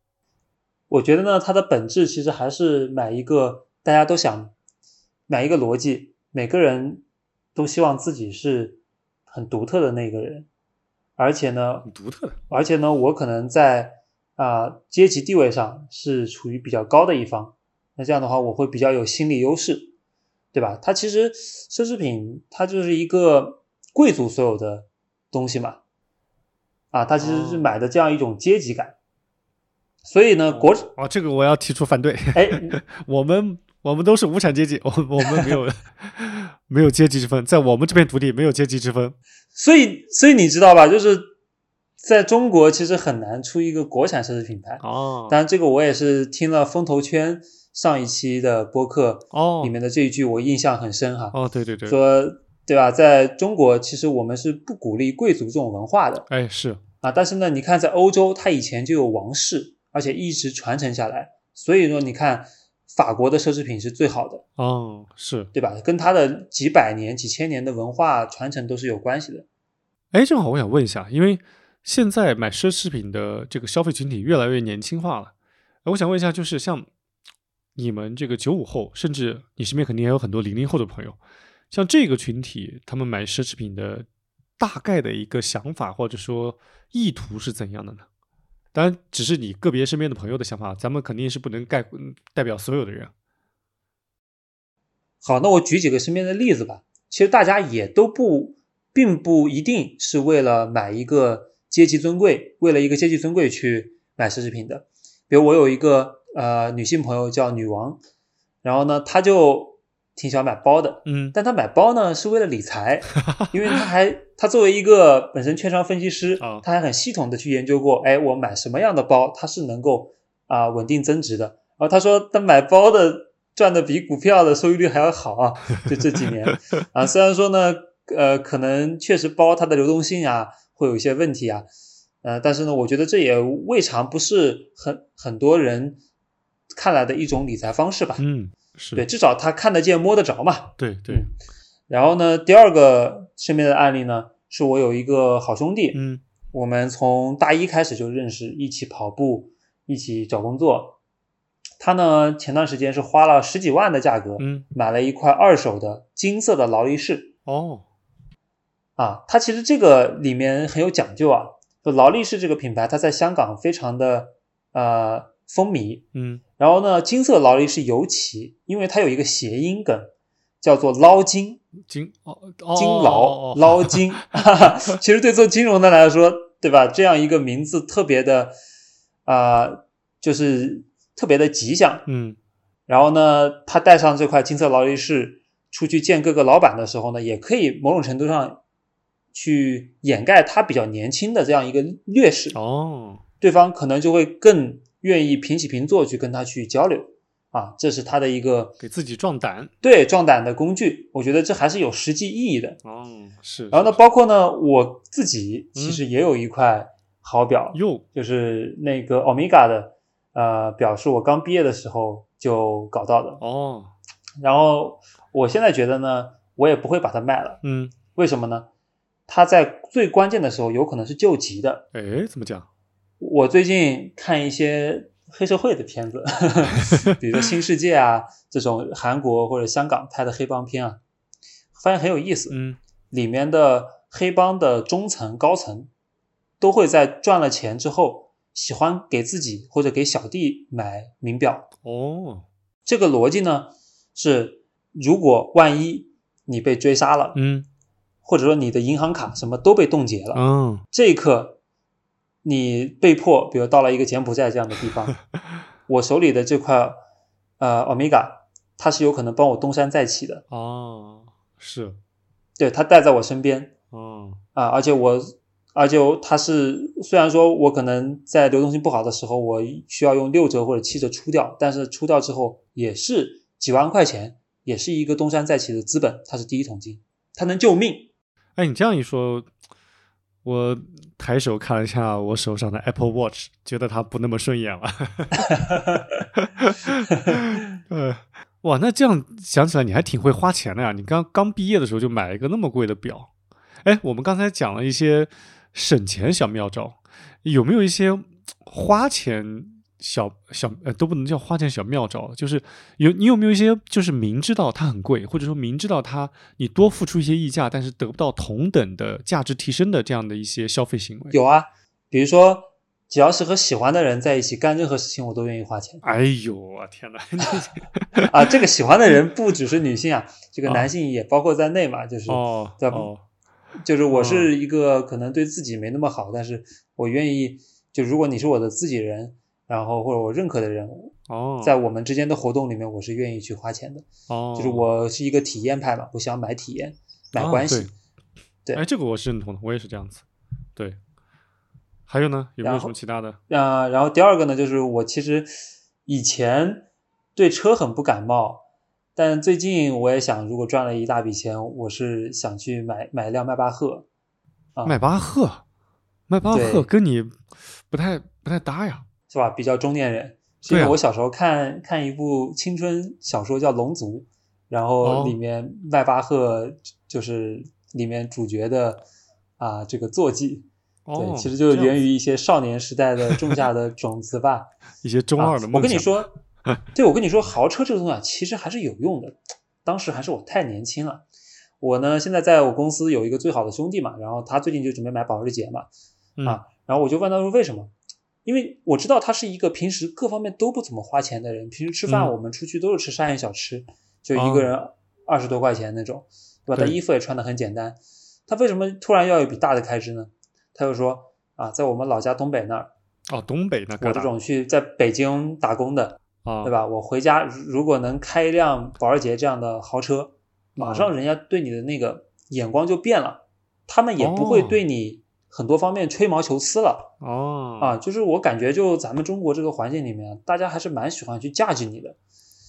我觉得呢，它的本质其实还是买一个大家都想买一个逻辑，每个人都希望自己是很独特的那个人，而且呢，很独特的。而且呢，我可能在啊、阶级地位上是处于比较高的一方，那这样的话，我会比较有心理优势，对吧？它其实奢侈品它就是一个贵族所有的东西嘛，啊，它其实是哦买的这样一种阶级感，所以呢，国哦，这个我要提出反对。哎，我们我们都是无产阶级，我我们没有 没有阶级之分，在我们这片土地没有阶级之分。所以所以你知道吧？就是在中国其实很难出一个国产奢侈品牌，哦当然这个我也是听了风投圈上一期的播客哦里面的这一句，我印象很深哈。哦，对对对，说对吧？在中国，其实我们是不鼓励贵族这种文化的哎是啊。但是呢，你看在欧洲，它以前就有王室，而且一直传承下来。所以说，你看法国的奢侈品是最好的，哦是。对吧？跟它的几百年、几千年的文化传承都是有关系的。哎，正好我想问一下，因为现在买奢侈品的这个消费群体越来越年轻化了，哎我想问一下，就是像你们这个九五后，甚至你身边肯定也有很多零零后的朋友，像这个群体，他们买奢侈品的大概的一个想法或者说意图是怎样的呢？当然，只是你个别身边的朋友的想法，咱们肯定是不能概嗯代表所有的人。好，那我举几个身边的例子吧。其实大家也都不，并不一定是为了买一个阶级尊贵，为了一个阶级尊贵去买奢侈品的。比如我有一个呃女性朋友叫女王，然后呢，她就挺喜欢买包的，嗯，但他买包呢是为了理财，因为他还他作为一个本身券商分析师他，还很系统的去研究过，哎，我买什么样的包它是能够啊、稳定增值的。然后他说，他买包的赚的比股票的收益率还要好啊，就这几年。啊，虽然说呢，呃，可能确实包它的流动性啊会有一些问题啊，呃，但是呢，我觉得这也未尝不是很很多人看来的一种理财方式吧。嗯，是对，至少他看得见摸得着嘛。对对，然后呢，第二个身边的案例呢，是我有一个好兄弟，嗯我们从大一开始就认识，一起跑步，一起找工作。他呢，前段时间是花了十几万的价格，嗯，买了一块二手的金色的劳力士哦，啊。他其实这个里面很有讲究啊。就劳力士这个品牌，它在香港非常的呃风靡，嗯然后呢，金色劳力士尤其，因为它有一个谐音梗，叫做捞金，金哦哦金哦劳哦捞金。哈哈，其实对做金融的来说，对吧？这样一个名字特别的，啊、就是特别的吉祥。嗯然后呢，他带上这块金色劳力士出去见各个老板的时候呢，也可以某种程度上去掩盖他比较年轻的这样一个劣势。哦，对方可能就会更愿意平起平坐去跟他去交流啊，这是他的一个给自己壮胆。对壮胆的工具。我觉得这还是有实际意义的。哦，是。然后呢，包括呢，我自己其实也有一块好表，哟，就是那个欧米伽的呃表，是我刚毕业的时候就搞到的。哦，然后我现在觉得呢，我也不会把它卖了。嗯，为什么呢？它在最关键的时候有可能是救急的。哎，怎么讲？我最近看一些黑社会的片子，比如说《新世界》啊这种韩国或者香港拍的黑帮片啊，发现很有意思。嗯，里面的黑帮的中层、高层都会在赚了钱之后，喜欢给自己或者给小弟买名表。哦，这个逻辑呢是，如果万一你被追杀了，嗯或者说你的银行卡什么都被冻结了，嗯，这一刻，你被迫，比如到了一个柬埔寨这样的地方，我手里的这块呃欧米伽，它是有可能帮我东山再起的。哦，是，对，它带在我身边哦，啊，而且我，而且我它是虽然说我可能在流动性不好的时候，我需要用六折或者七折出掉，但是出掉之后也是几万块钱，也是一个东山再起的资本，它是第一桶金，它能救命。哎，你这样一说，我抬手看了一下我手上的 Apple Watch，觉得它不那么顺眼了。呃，哇，那这样想起来，你还挺会花钱的呀！你刚刚毕业的时候就买了一个那么贵的表。哎，我们刚才讲了一些省钱小妙招，有没有一些花钱小小呃都不能叫花钱小妙招，就是有你有没有一些就是明知道它很贵，或者说明知道它你多付出一些溢价，但是得不到同等的价值提升的这样的一些消费行为？有啊，比如说，只要是和喜欢的人在一起干任何事情，我都愿意花钱哎呦我天哪！啊。这个喜欢的人不只是女性啊，这个男性也包括在内嘛，就是哦对哦就是我是一个可能对自己没那么好，但是我愿意，就如果你是我的自己人，然后或者我认可的人，哦，在我们之间的活动里面，我是愿意去花钱的。哦，就是我是一个体验派嘛，我想买体验，买啊关系。对哎，这个我是认同的，我也是这样子。对，还有呢？有没有什么其他的？啊、然后第二个呢，就是我其实以前对车很不感冒，但最近我也想，如果赚了一大笔钱，我是想去买买一辆迈巴赫。啊迈巴赫，迈巴赫对跟你不太不太搭呀。是吧？比较中年人，是因为我小时候看看一部青春小说叫《龙族》，然后哦里面迈巴赫就是里面主角的啊这个坐骑，哦对，，其实就是源于一些少年时代的种下的种子吧。一些中二的啊。梦想。我跟你，说，对我跟你说，豪车这个东西啊，其实还是有用的。当时还是我太年轻了。我呢，现在在我公司有一个最好的兄弟嘛，然后他最近就准备买保时捷嘛，嗯啊，然后我就问他说为什么？因为我知道他是一个平时各方面都不怎么花钱的人，平时吃饭嗯我们出去都是吃商业小吃，就一哦个人二十多块钱那种，对吧？他衣服也穿的很简单，他为什么突然要有一笔大的开支呢？他就说啊，在我们老家东北那儿，哦，东北那我这种去在北京打工的，啊，对？吧？我回家如如果能开一辆保时捷这样的豪车，马上人家对你的那个眼光就变了，他们也不会哦对你很多方面吹毛求疵了。哦啊，就是我感觉就咱们中国这个环境里面，大家还是蛮喜欢去价值你的，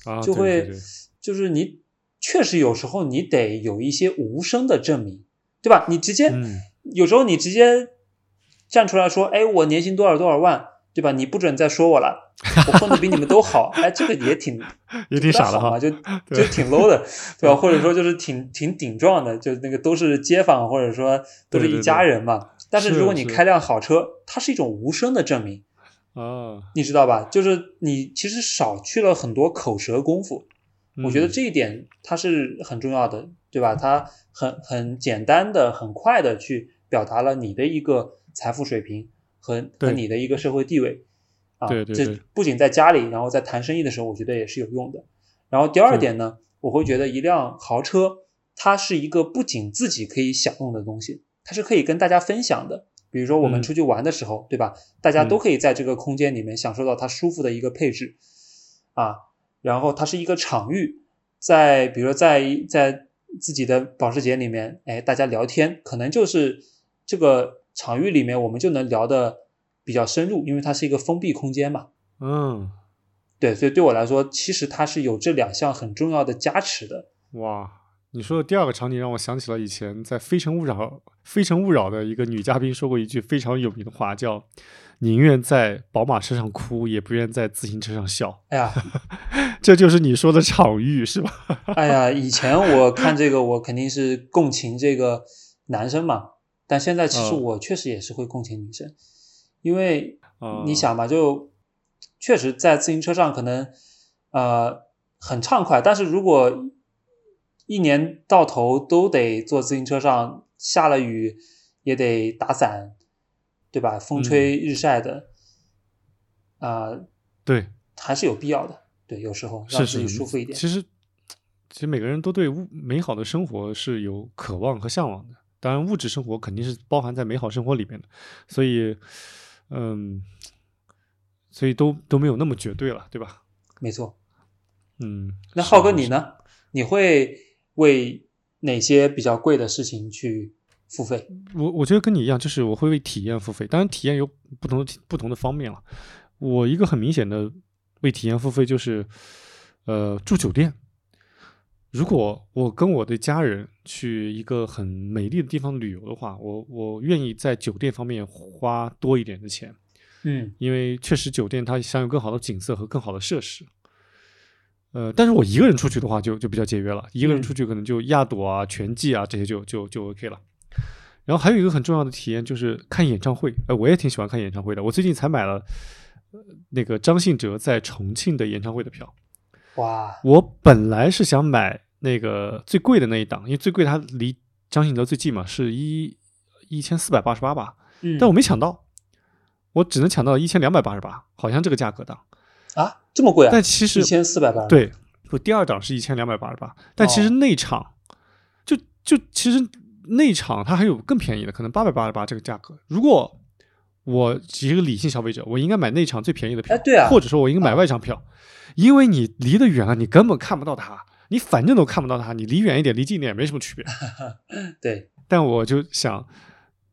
啊，就会对对对就是你确实有时候你得有一些无声的证明，对吧？你直接、嗯有时候你直接站出来说，哎，我年薪多少多少万，对吧？你不准再说我了，我混的比你们都好，哎，这个也挺 也挺傻的哈就就挺 low 的，对吧？或者说就是挺挺顶撞的，就那个都是街坊或者说都是一家人嘛。但是是如果你开辆好车，它是一种无声的证明。啊，你知道吧？就是你其实少去了很多口舌功夫，我觉得嗯这一点它是很重要的，对吧？它很很简单的、很快的去表达了你的一个财富水平和和你的一个社会地位啊。这对对对不仅在家里，然后在谈生意的时候，我觉得也是有用的。然后第二点呢，我会觉得一辆豪车它是一个不仅自己可以享用的东西，它是可以跟大家分享的。比如说我们嗯出去玩的时候，对吧？大家嗯都可以在这个空间里面享受到它舒服的一个配置，啊，然后它是一个场域，在比如说在在自己的保时捷里面，哎，大家聊天，可能就是这个场域里面我们就能聊的比较深入，因为它是一个封闭空间嘛。嗯，对，所以对我来说，其实它是有这两项很重要的加持的。哇，你说的第二个场景让我想起了以前在《非诚勿扰》《非诚勿扰》的一个女嘉宾说过一句非常有名的话，叫“宁愿在宝马车上哭，也不愿在自行车上笑哎呀，”，这就是你说的场域是吧？哎呀，以前我看这个，我肯定是共情这个男生嘛，但现在其实嗯我确实也是会共情女生，因为啊你想嘛，就确实在自行车上可能呃很畅快，但是如果一年到头都得坐自行车上，下了雨也得打伞，对吧？风吹日晒的，啊、对，还是有必要的。对，有时候让自己舒服一点。其实，其实每个人都对物美好的生活是有渴望和向往的。当然，物质生活肯定是包含在美好生活里面的，所以，嗯，所以都都没有那么绝对了，对吧？没错。嗯，那浩哥你呢？你会为哪些比较贵的事情去付费？我我觉得跟你一样，就是我会为体验付费，当然体验有不同的不同的方面了。我一个很明显的为体验付费就是，呃，住酒店。如果我跟我的家人去一个很美丽的地方旅游的话，我我愿意在酒店方面花多一点的钱，嗯因为确实酒店它享有更好的景色和更好的设施。呃，但是我一个人出去的话就就比较节约了，一个人嗯出去可能就亚朵啊、全季啊这些就就就 OK 了。然后还有一个很重要的体验就是看演唱会，呃，我也挺喜欢看演唱会的。我最近才买了、呃那个张信哲在重庆的演唱会的票。哇，我本来是想买那个最贵的那一档，因为最贵它离张信哲最近嘛，是一一千四百八十八吧，嗯，但我没抢到，我只能抢到一千两百八十八，好像这个价格档。啊这么贵啊？但其实一千四百八，，对，我第二档是一千两百八十八，但其实哦内场、就就其实内场它还有更便宜的，可能八百八十八这个价格。如果我是一个理性消费者，我应该买内场最便宜的票，哎对啊或者说我应该买外场票，因为你离得远了，你根本看不到它，你反正都看不到它，你离远一点，离近一点也没什么区别。对，但我就想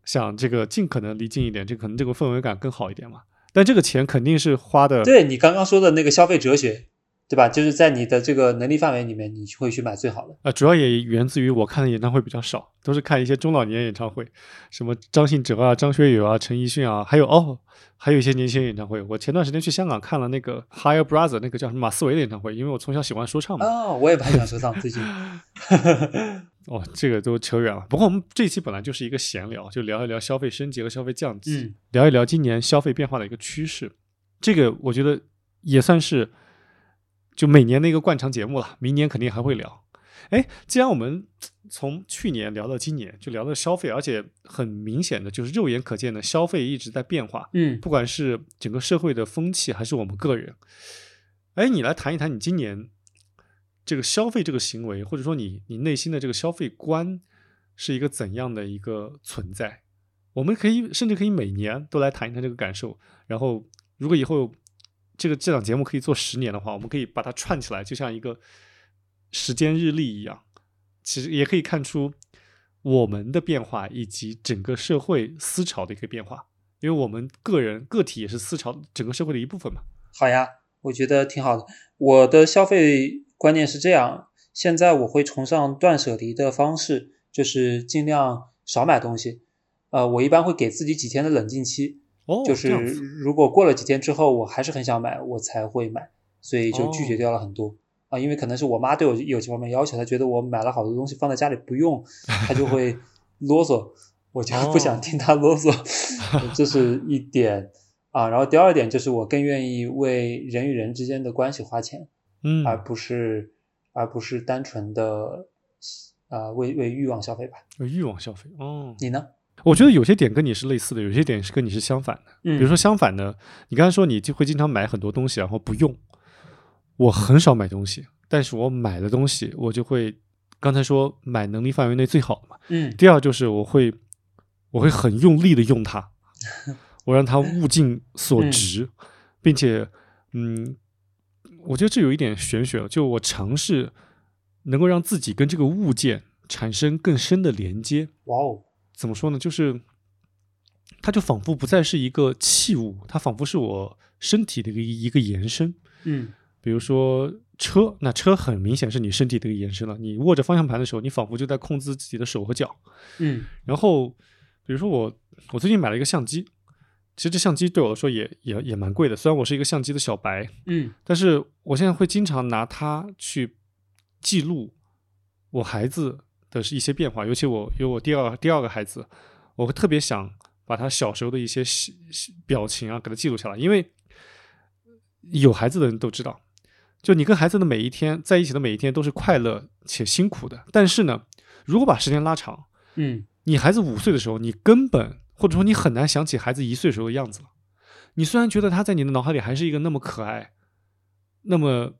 想这个尽可能离近一点，这可能这个氛围感更好一点嘛。但这个钱肯定是花的，对你刚刚说的那个消费哲学，对吧？就是在你的这个能力范围里面，你会去买最好的。呃，主要也源自于我看的演唱会比较少，都是看一些中老年演唱会，什么张信哲啊、张学友啊、陈奕迅啊，还有哦，还有一些年轻人演唱会。我前段时间去香港看了那个 Higher Brother 那个叫什么马思唯的演唱会，因为我从小喜欢说唱嘛。哦、我也蛮喜欢说唱，最近。哦，这个都扯远了。不过我们这一期本来就是一个闲聊，就聊一聊消费升级和消费降级，嗯聊一聊今年消费变化的一个趋势。这个我觉得也算是就每年的一个惯常节目了，明年肯定还会聊。哎，既然我们从去年聊到今年，就聊到消费，而且很明显的就是肉眼可见的消费一直在变化，嗯，不管是整个社会的风气，还是我们个人。哎，你来谈一谈你今年这个消费这个行为，或者说你你内心的这个消费观是一个怎样的一个存在？我们可以甚至可以每年都来谈一谈这个感受。然后，如果以后这个这档节目可以做十年的话，我们可以把它串起来，就像一个时间日历一样。其实也可以看出我们的变化以及整个社会思潮的一个变化。因为我们个人个体也是思潮整个社会的一部分嘛。好呀，我觉得挺好的。我的消费观念是这样，现在我会崇尚断舍离的方式，就是尽量少买东西。呃，我一般会给自己几天的冷静期，哦，就是如果过了几天之后，我还是很想买，我才会买，所以就拒绝哦掉了很多。啊，因为可能是我妈对我有这方面要求，她觉得我买了好多东西放在家里不用，她就会 啰嗦，我就不想哦听她啰嗦，这是一点啊。然后第二点就是我更愿意为人与人之间的关系花钱，嗯，而不是而不是单纯的啊为为欲望消费吧。为欲望消费哦。你呢？我觉得有些点跟你是类似的，有些点是跟你是相反的。嗯，比如说相反的，你刚才说你就会经常买很多东西，然后不用。我很少买东西，但是我买的东西，我就会刚才说买能力范围内最好的嘛。嗯第二就是我会我会很用力的用它，我让它物尽所值，并且嗯，我觉得这有一点玄学了。就我尝试能够让自己跟这个物件产生更深的连接。哇哦，怎么说呢？就是它就仿佛不再是一个器物，它仿佛是我身体的一个一个延伸。嗯比如说车，那车很明显是你身体的一个延伸了。你握着方向盘的时候，你仿佛就在控制自己的手和脚。嗯然后，比如说我，我最近买了一个相机，其实这相机对我来说也也也蛮贵的。虽然我是一个相机的小白，嗯。但是我现在会经常拿它去记录我孩子的一些变化，尤其我有我第二第二个孩子，我会特别想把他小时候的一些表情啊给他记录下来，因为有孩子的人都知道，就你跟孩子的每一天在一起的每一天都是快乐且辛苦的，但是呢，如果把时间拉长，嗯。你孩子五岁的时候，你根本或者说你很难想起孩子一岁时候的样子了。你虽然觉得他在你的脑海里还是一个那么可爱，那么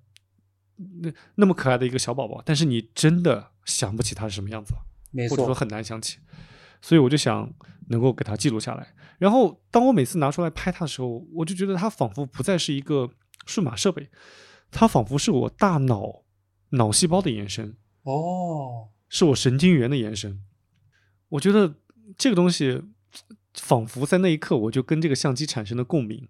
那那么可爱的一个小宝宝，但是你真的想不起他是什么样子了，没或者说，很难想起。所以我就想能够给他记录下来。然后当我每次拿出来拍他的时候，我就觉得他仿佛不再是一个数码设备，他仿佛是我大脑脑细胞的延伸。哦，是我神经元的延伸。我觉得这个东西，仿佛在那一刻我就跟这个相机产生了共鸣。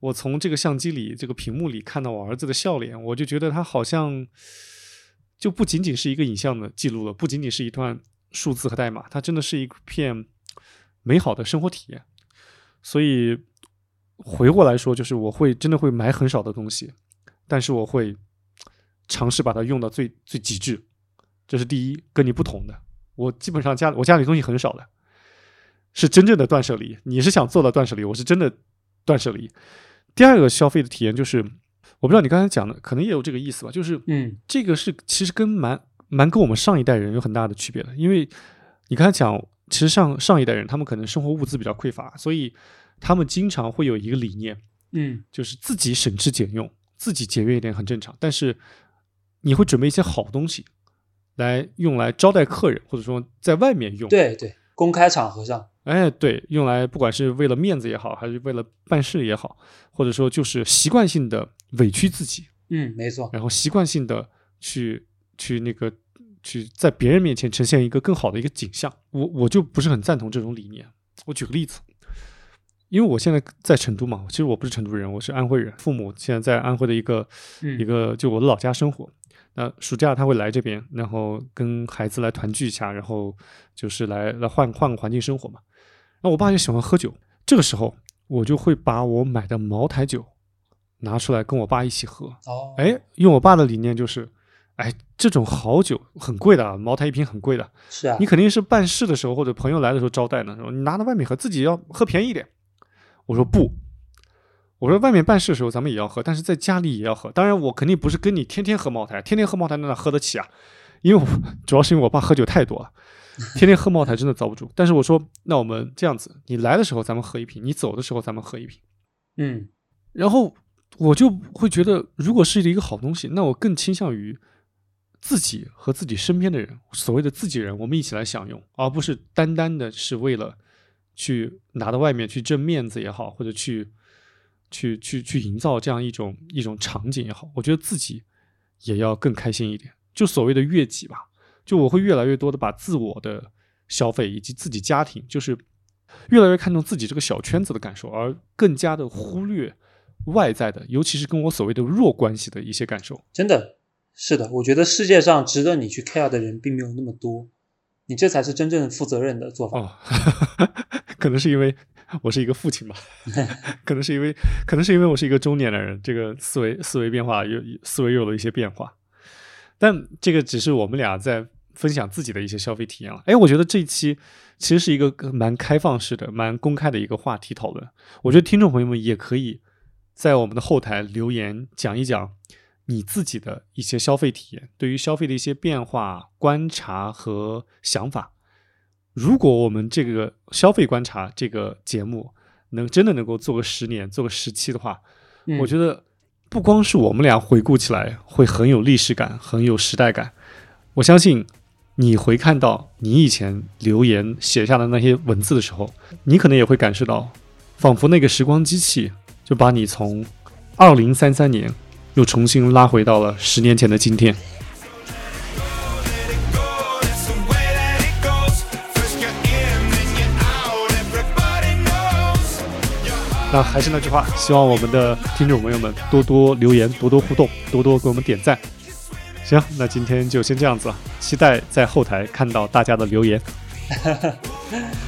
我从这个相机里、这个屏幕里看到我儿子的笑脸，我就觉得他好像就不仅仅是一个影像的记录了，不仅仅是一段数字和代码，它真的是一片美好的生活体验。所以回过来说，就是我会真的会买很少的东西，但是我会尝试把它用到最最极致。这是第一，跟你不同的。我基本上家我家里东西很少的，是真正的断舍离。你是想做到断舍离，我是真的断舍离。第二个消费的体验就是，我不知道你刚才讲的，可能也有这个意思吧，就是嗯这个是其实跟蛮蛮跟我们上一代人有很大的区别的，因为你刚才讲，其实上上一代人他们可能生活物资比较匮乏，所以他们经常会有一个理念，嗯就是自己省吃俭用，自己节约一点很正常。但是你会准备一些好东西来用来招待客人，或者说在外面用。，对对，公开场合上，哎，对，用来不管是为了面子也好，还是为了办事也好，或者说就是习惯性的委屈自己，嗯，没错，然后习惯性的去去那个去在别人面前呈现一个更好的一个景象。我我就不是很赞同这种理念。我举个例子，因为我现在在成都嘛，其实我不是成都人，我是安徽人，父母现在在安徽的一个嗯一个就我的老家生活。那暑假他会来这边，然后跟孩子来团聚一下，然后就是来来换换个环境生活嘛。那我爸就喜欢喝酒，这个时候我就会把我买的茅台酒拿出来跟我爸一起喝。哦，哎，用我爸的理念就是，哎，这种好酒很贵的，啊，茅台一瓶很贵的，是啊你，肯定是办事的时候或者朋友来的时候招待呢，你拿到外面喝，自己要喝便宜一点。我说不，我说外面办事的时候咱们也要喝，但是在家里也要喝。当然，我肯定不是跟你天天喝茅台，天天喝茅台那哪喝得起啊？因为我主要是因为我爸喝酒太多了，天天喝茅台真的遭不住。但是我说，那我们这样子，你来的时候咱们喝一瓶，你走的时候咱们喝一瓶。嗯然后我就会觉得，如果是一个好东西，那我更倾向于自己和自己身边的人，所谓的自己人，我们一起来享用，而不是单单的是为了去拿到外面去挣面子也好，或者去去去去营造这样一种一种场景也好，我觉得自己也要更开心一点。就所谓的悦己吧，就我会越来越多的把自我的消费以及自己家庭，就是越来越看重自己这个小圈子的感受，而更加的忽略外在的，尤其是跟我所谓的弱关系的一些感受。真的是的，我觉得世界上值得你去 care 的人并没有那么多，你这才是真正负责任的做法。哦，可能是因为我是一个父亲吧 可能是因为可能是因为我是一个中年的人，这个思维思维变化有思维又有了一些变化，但这个只是我们俩在分享自己的一些消费体验了。哎，我觉得这一期其实是一个蛮开放式的、蛮公开的一个话题讨论。我觉得听众朋友们也可以在我们的后台留言讲一讲你自己的一些消费体验，对于消费的一些变化、观察和想法。如果我们这个消费观察这个节目能真的能够做个十年、做个十期的话，嗯我觉得不光是我们俩回顾起来会很有历史感、很有时代感，我相信你回看到你以前留言写下的那些文字的时候，你可能也会感受到，仿佛那个时光机器就把你从二零三三年又重新拉回到了十年前的今天。那还是那句话，希望我们的听众朋友们多多留言，多多互动，多多给我们点赞。行，那今天就先这样子了，期待在后台看到大家的留言。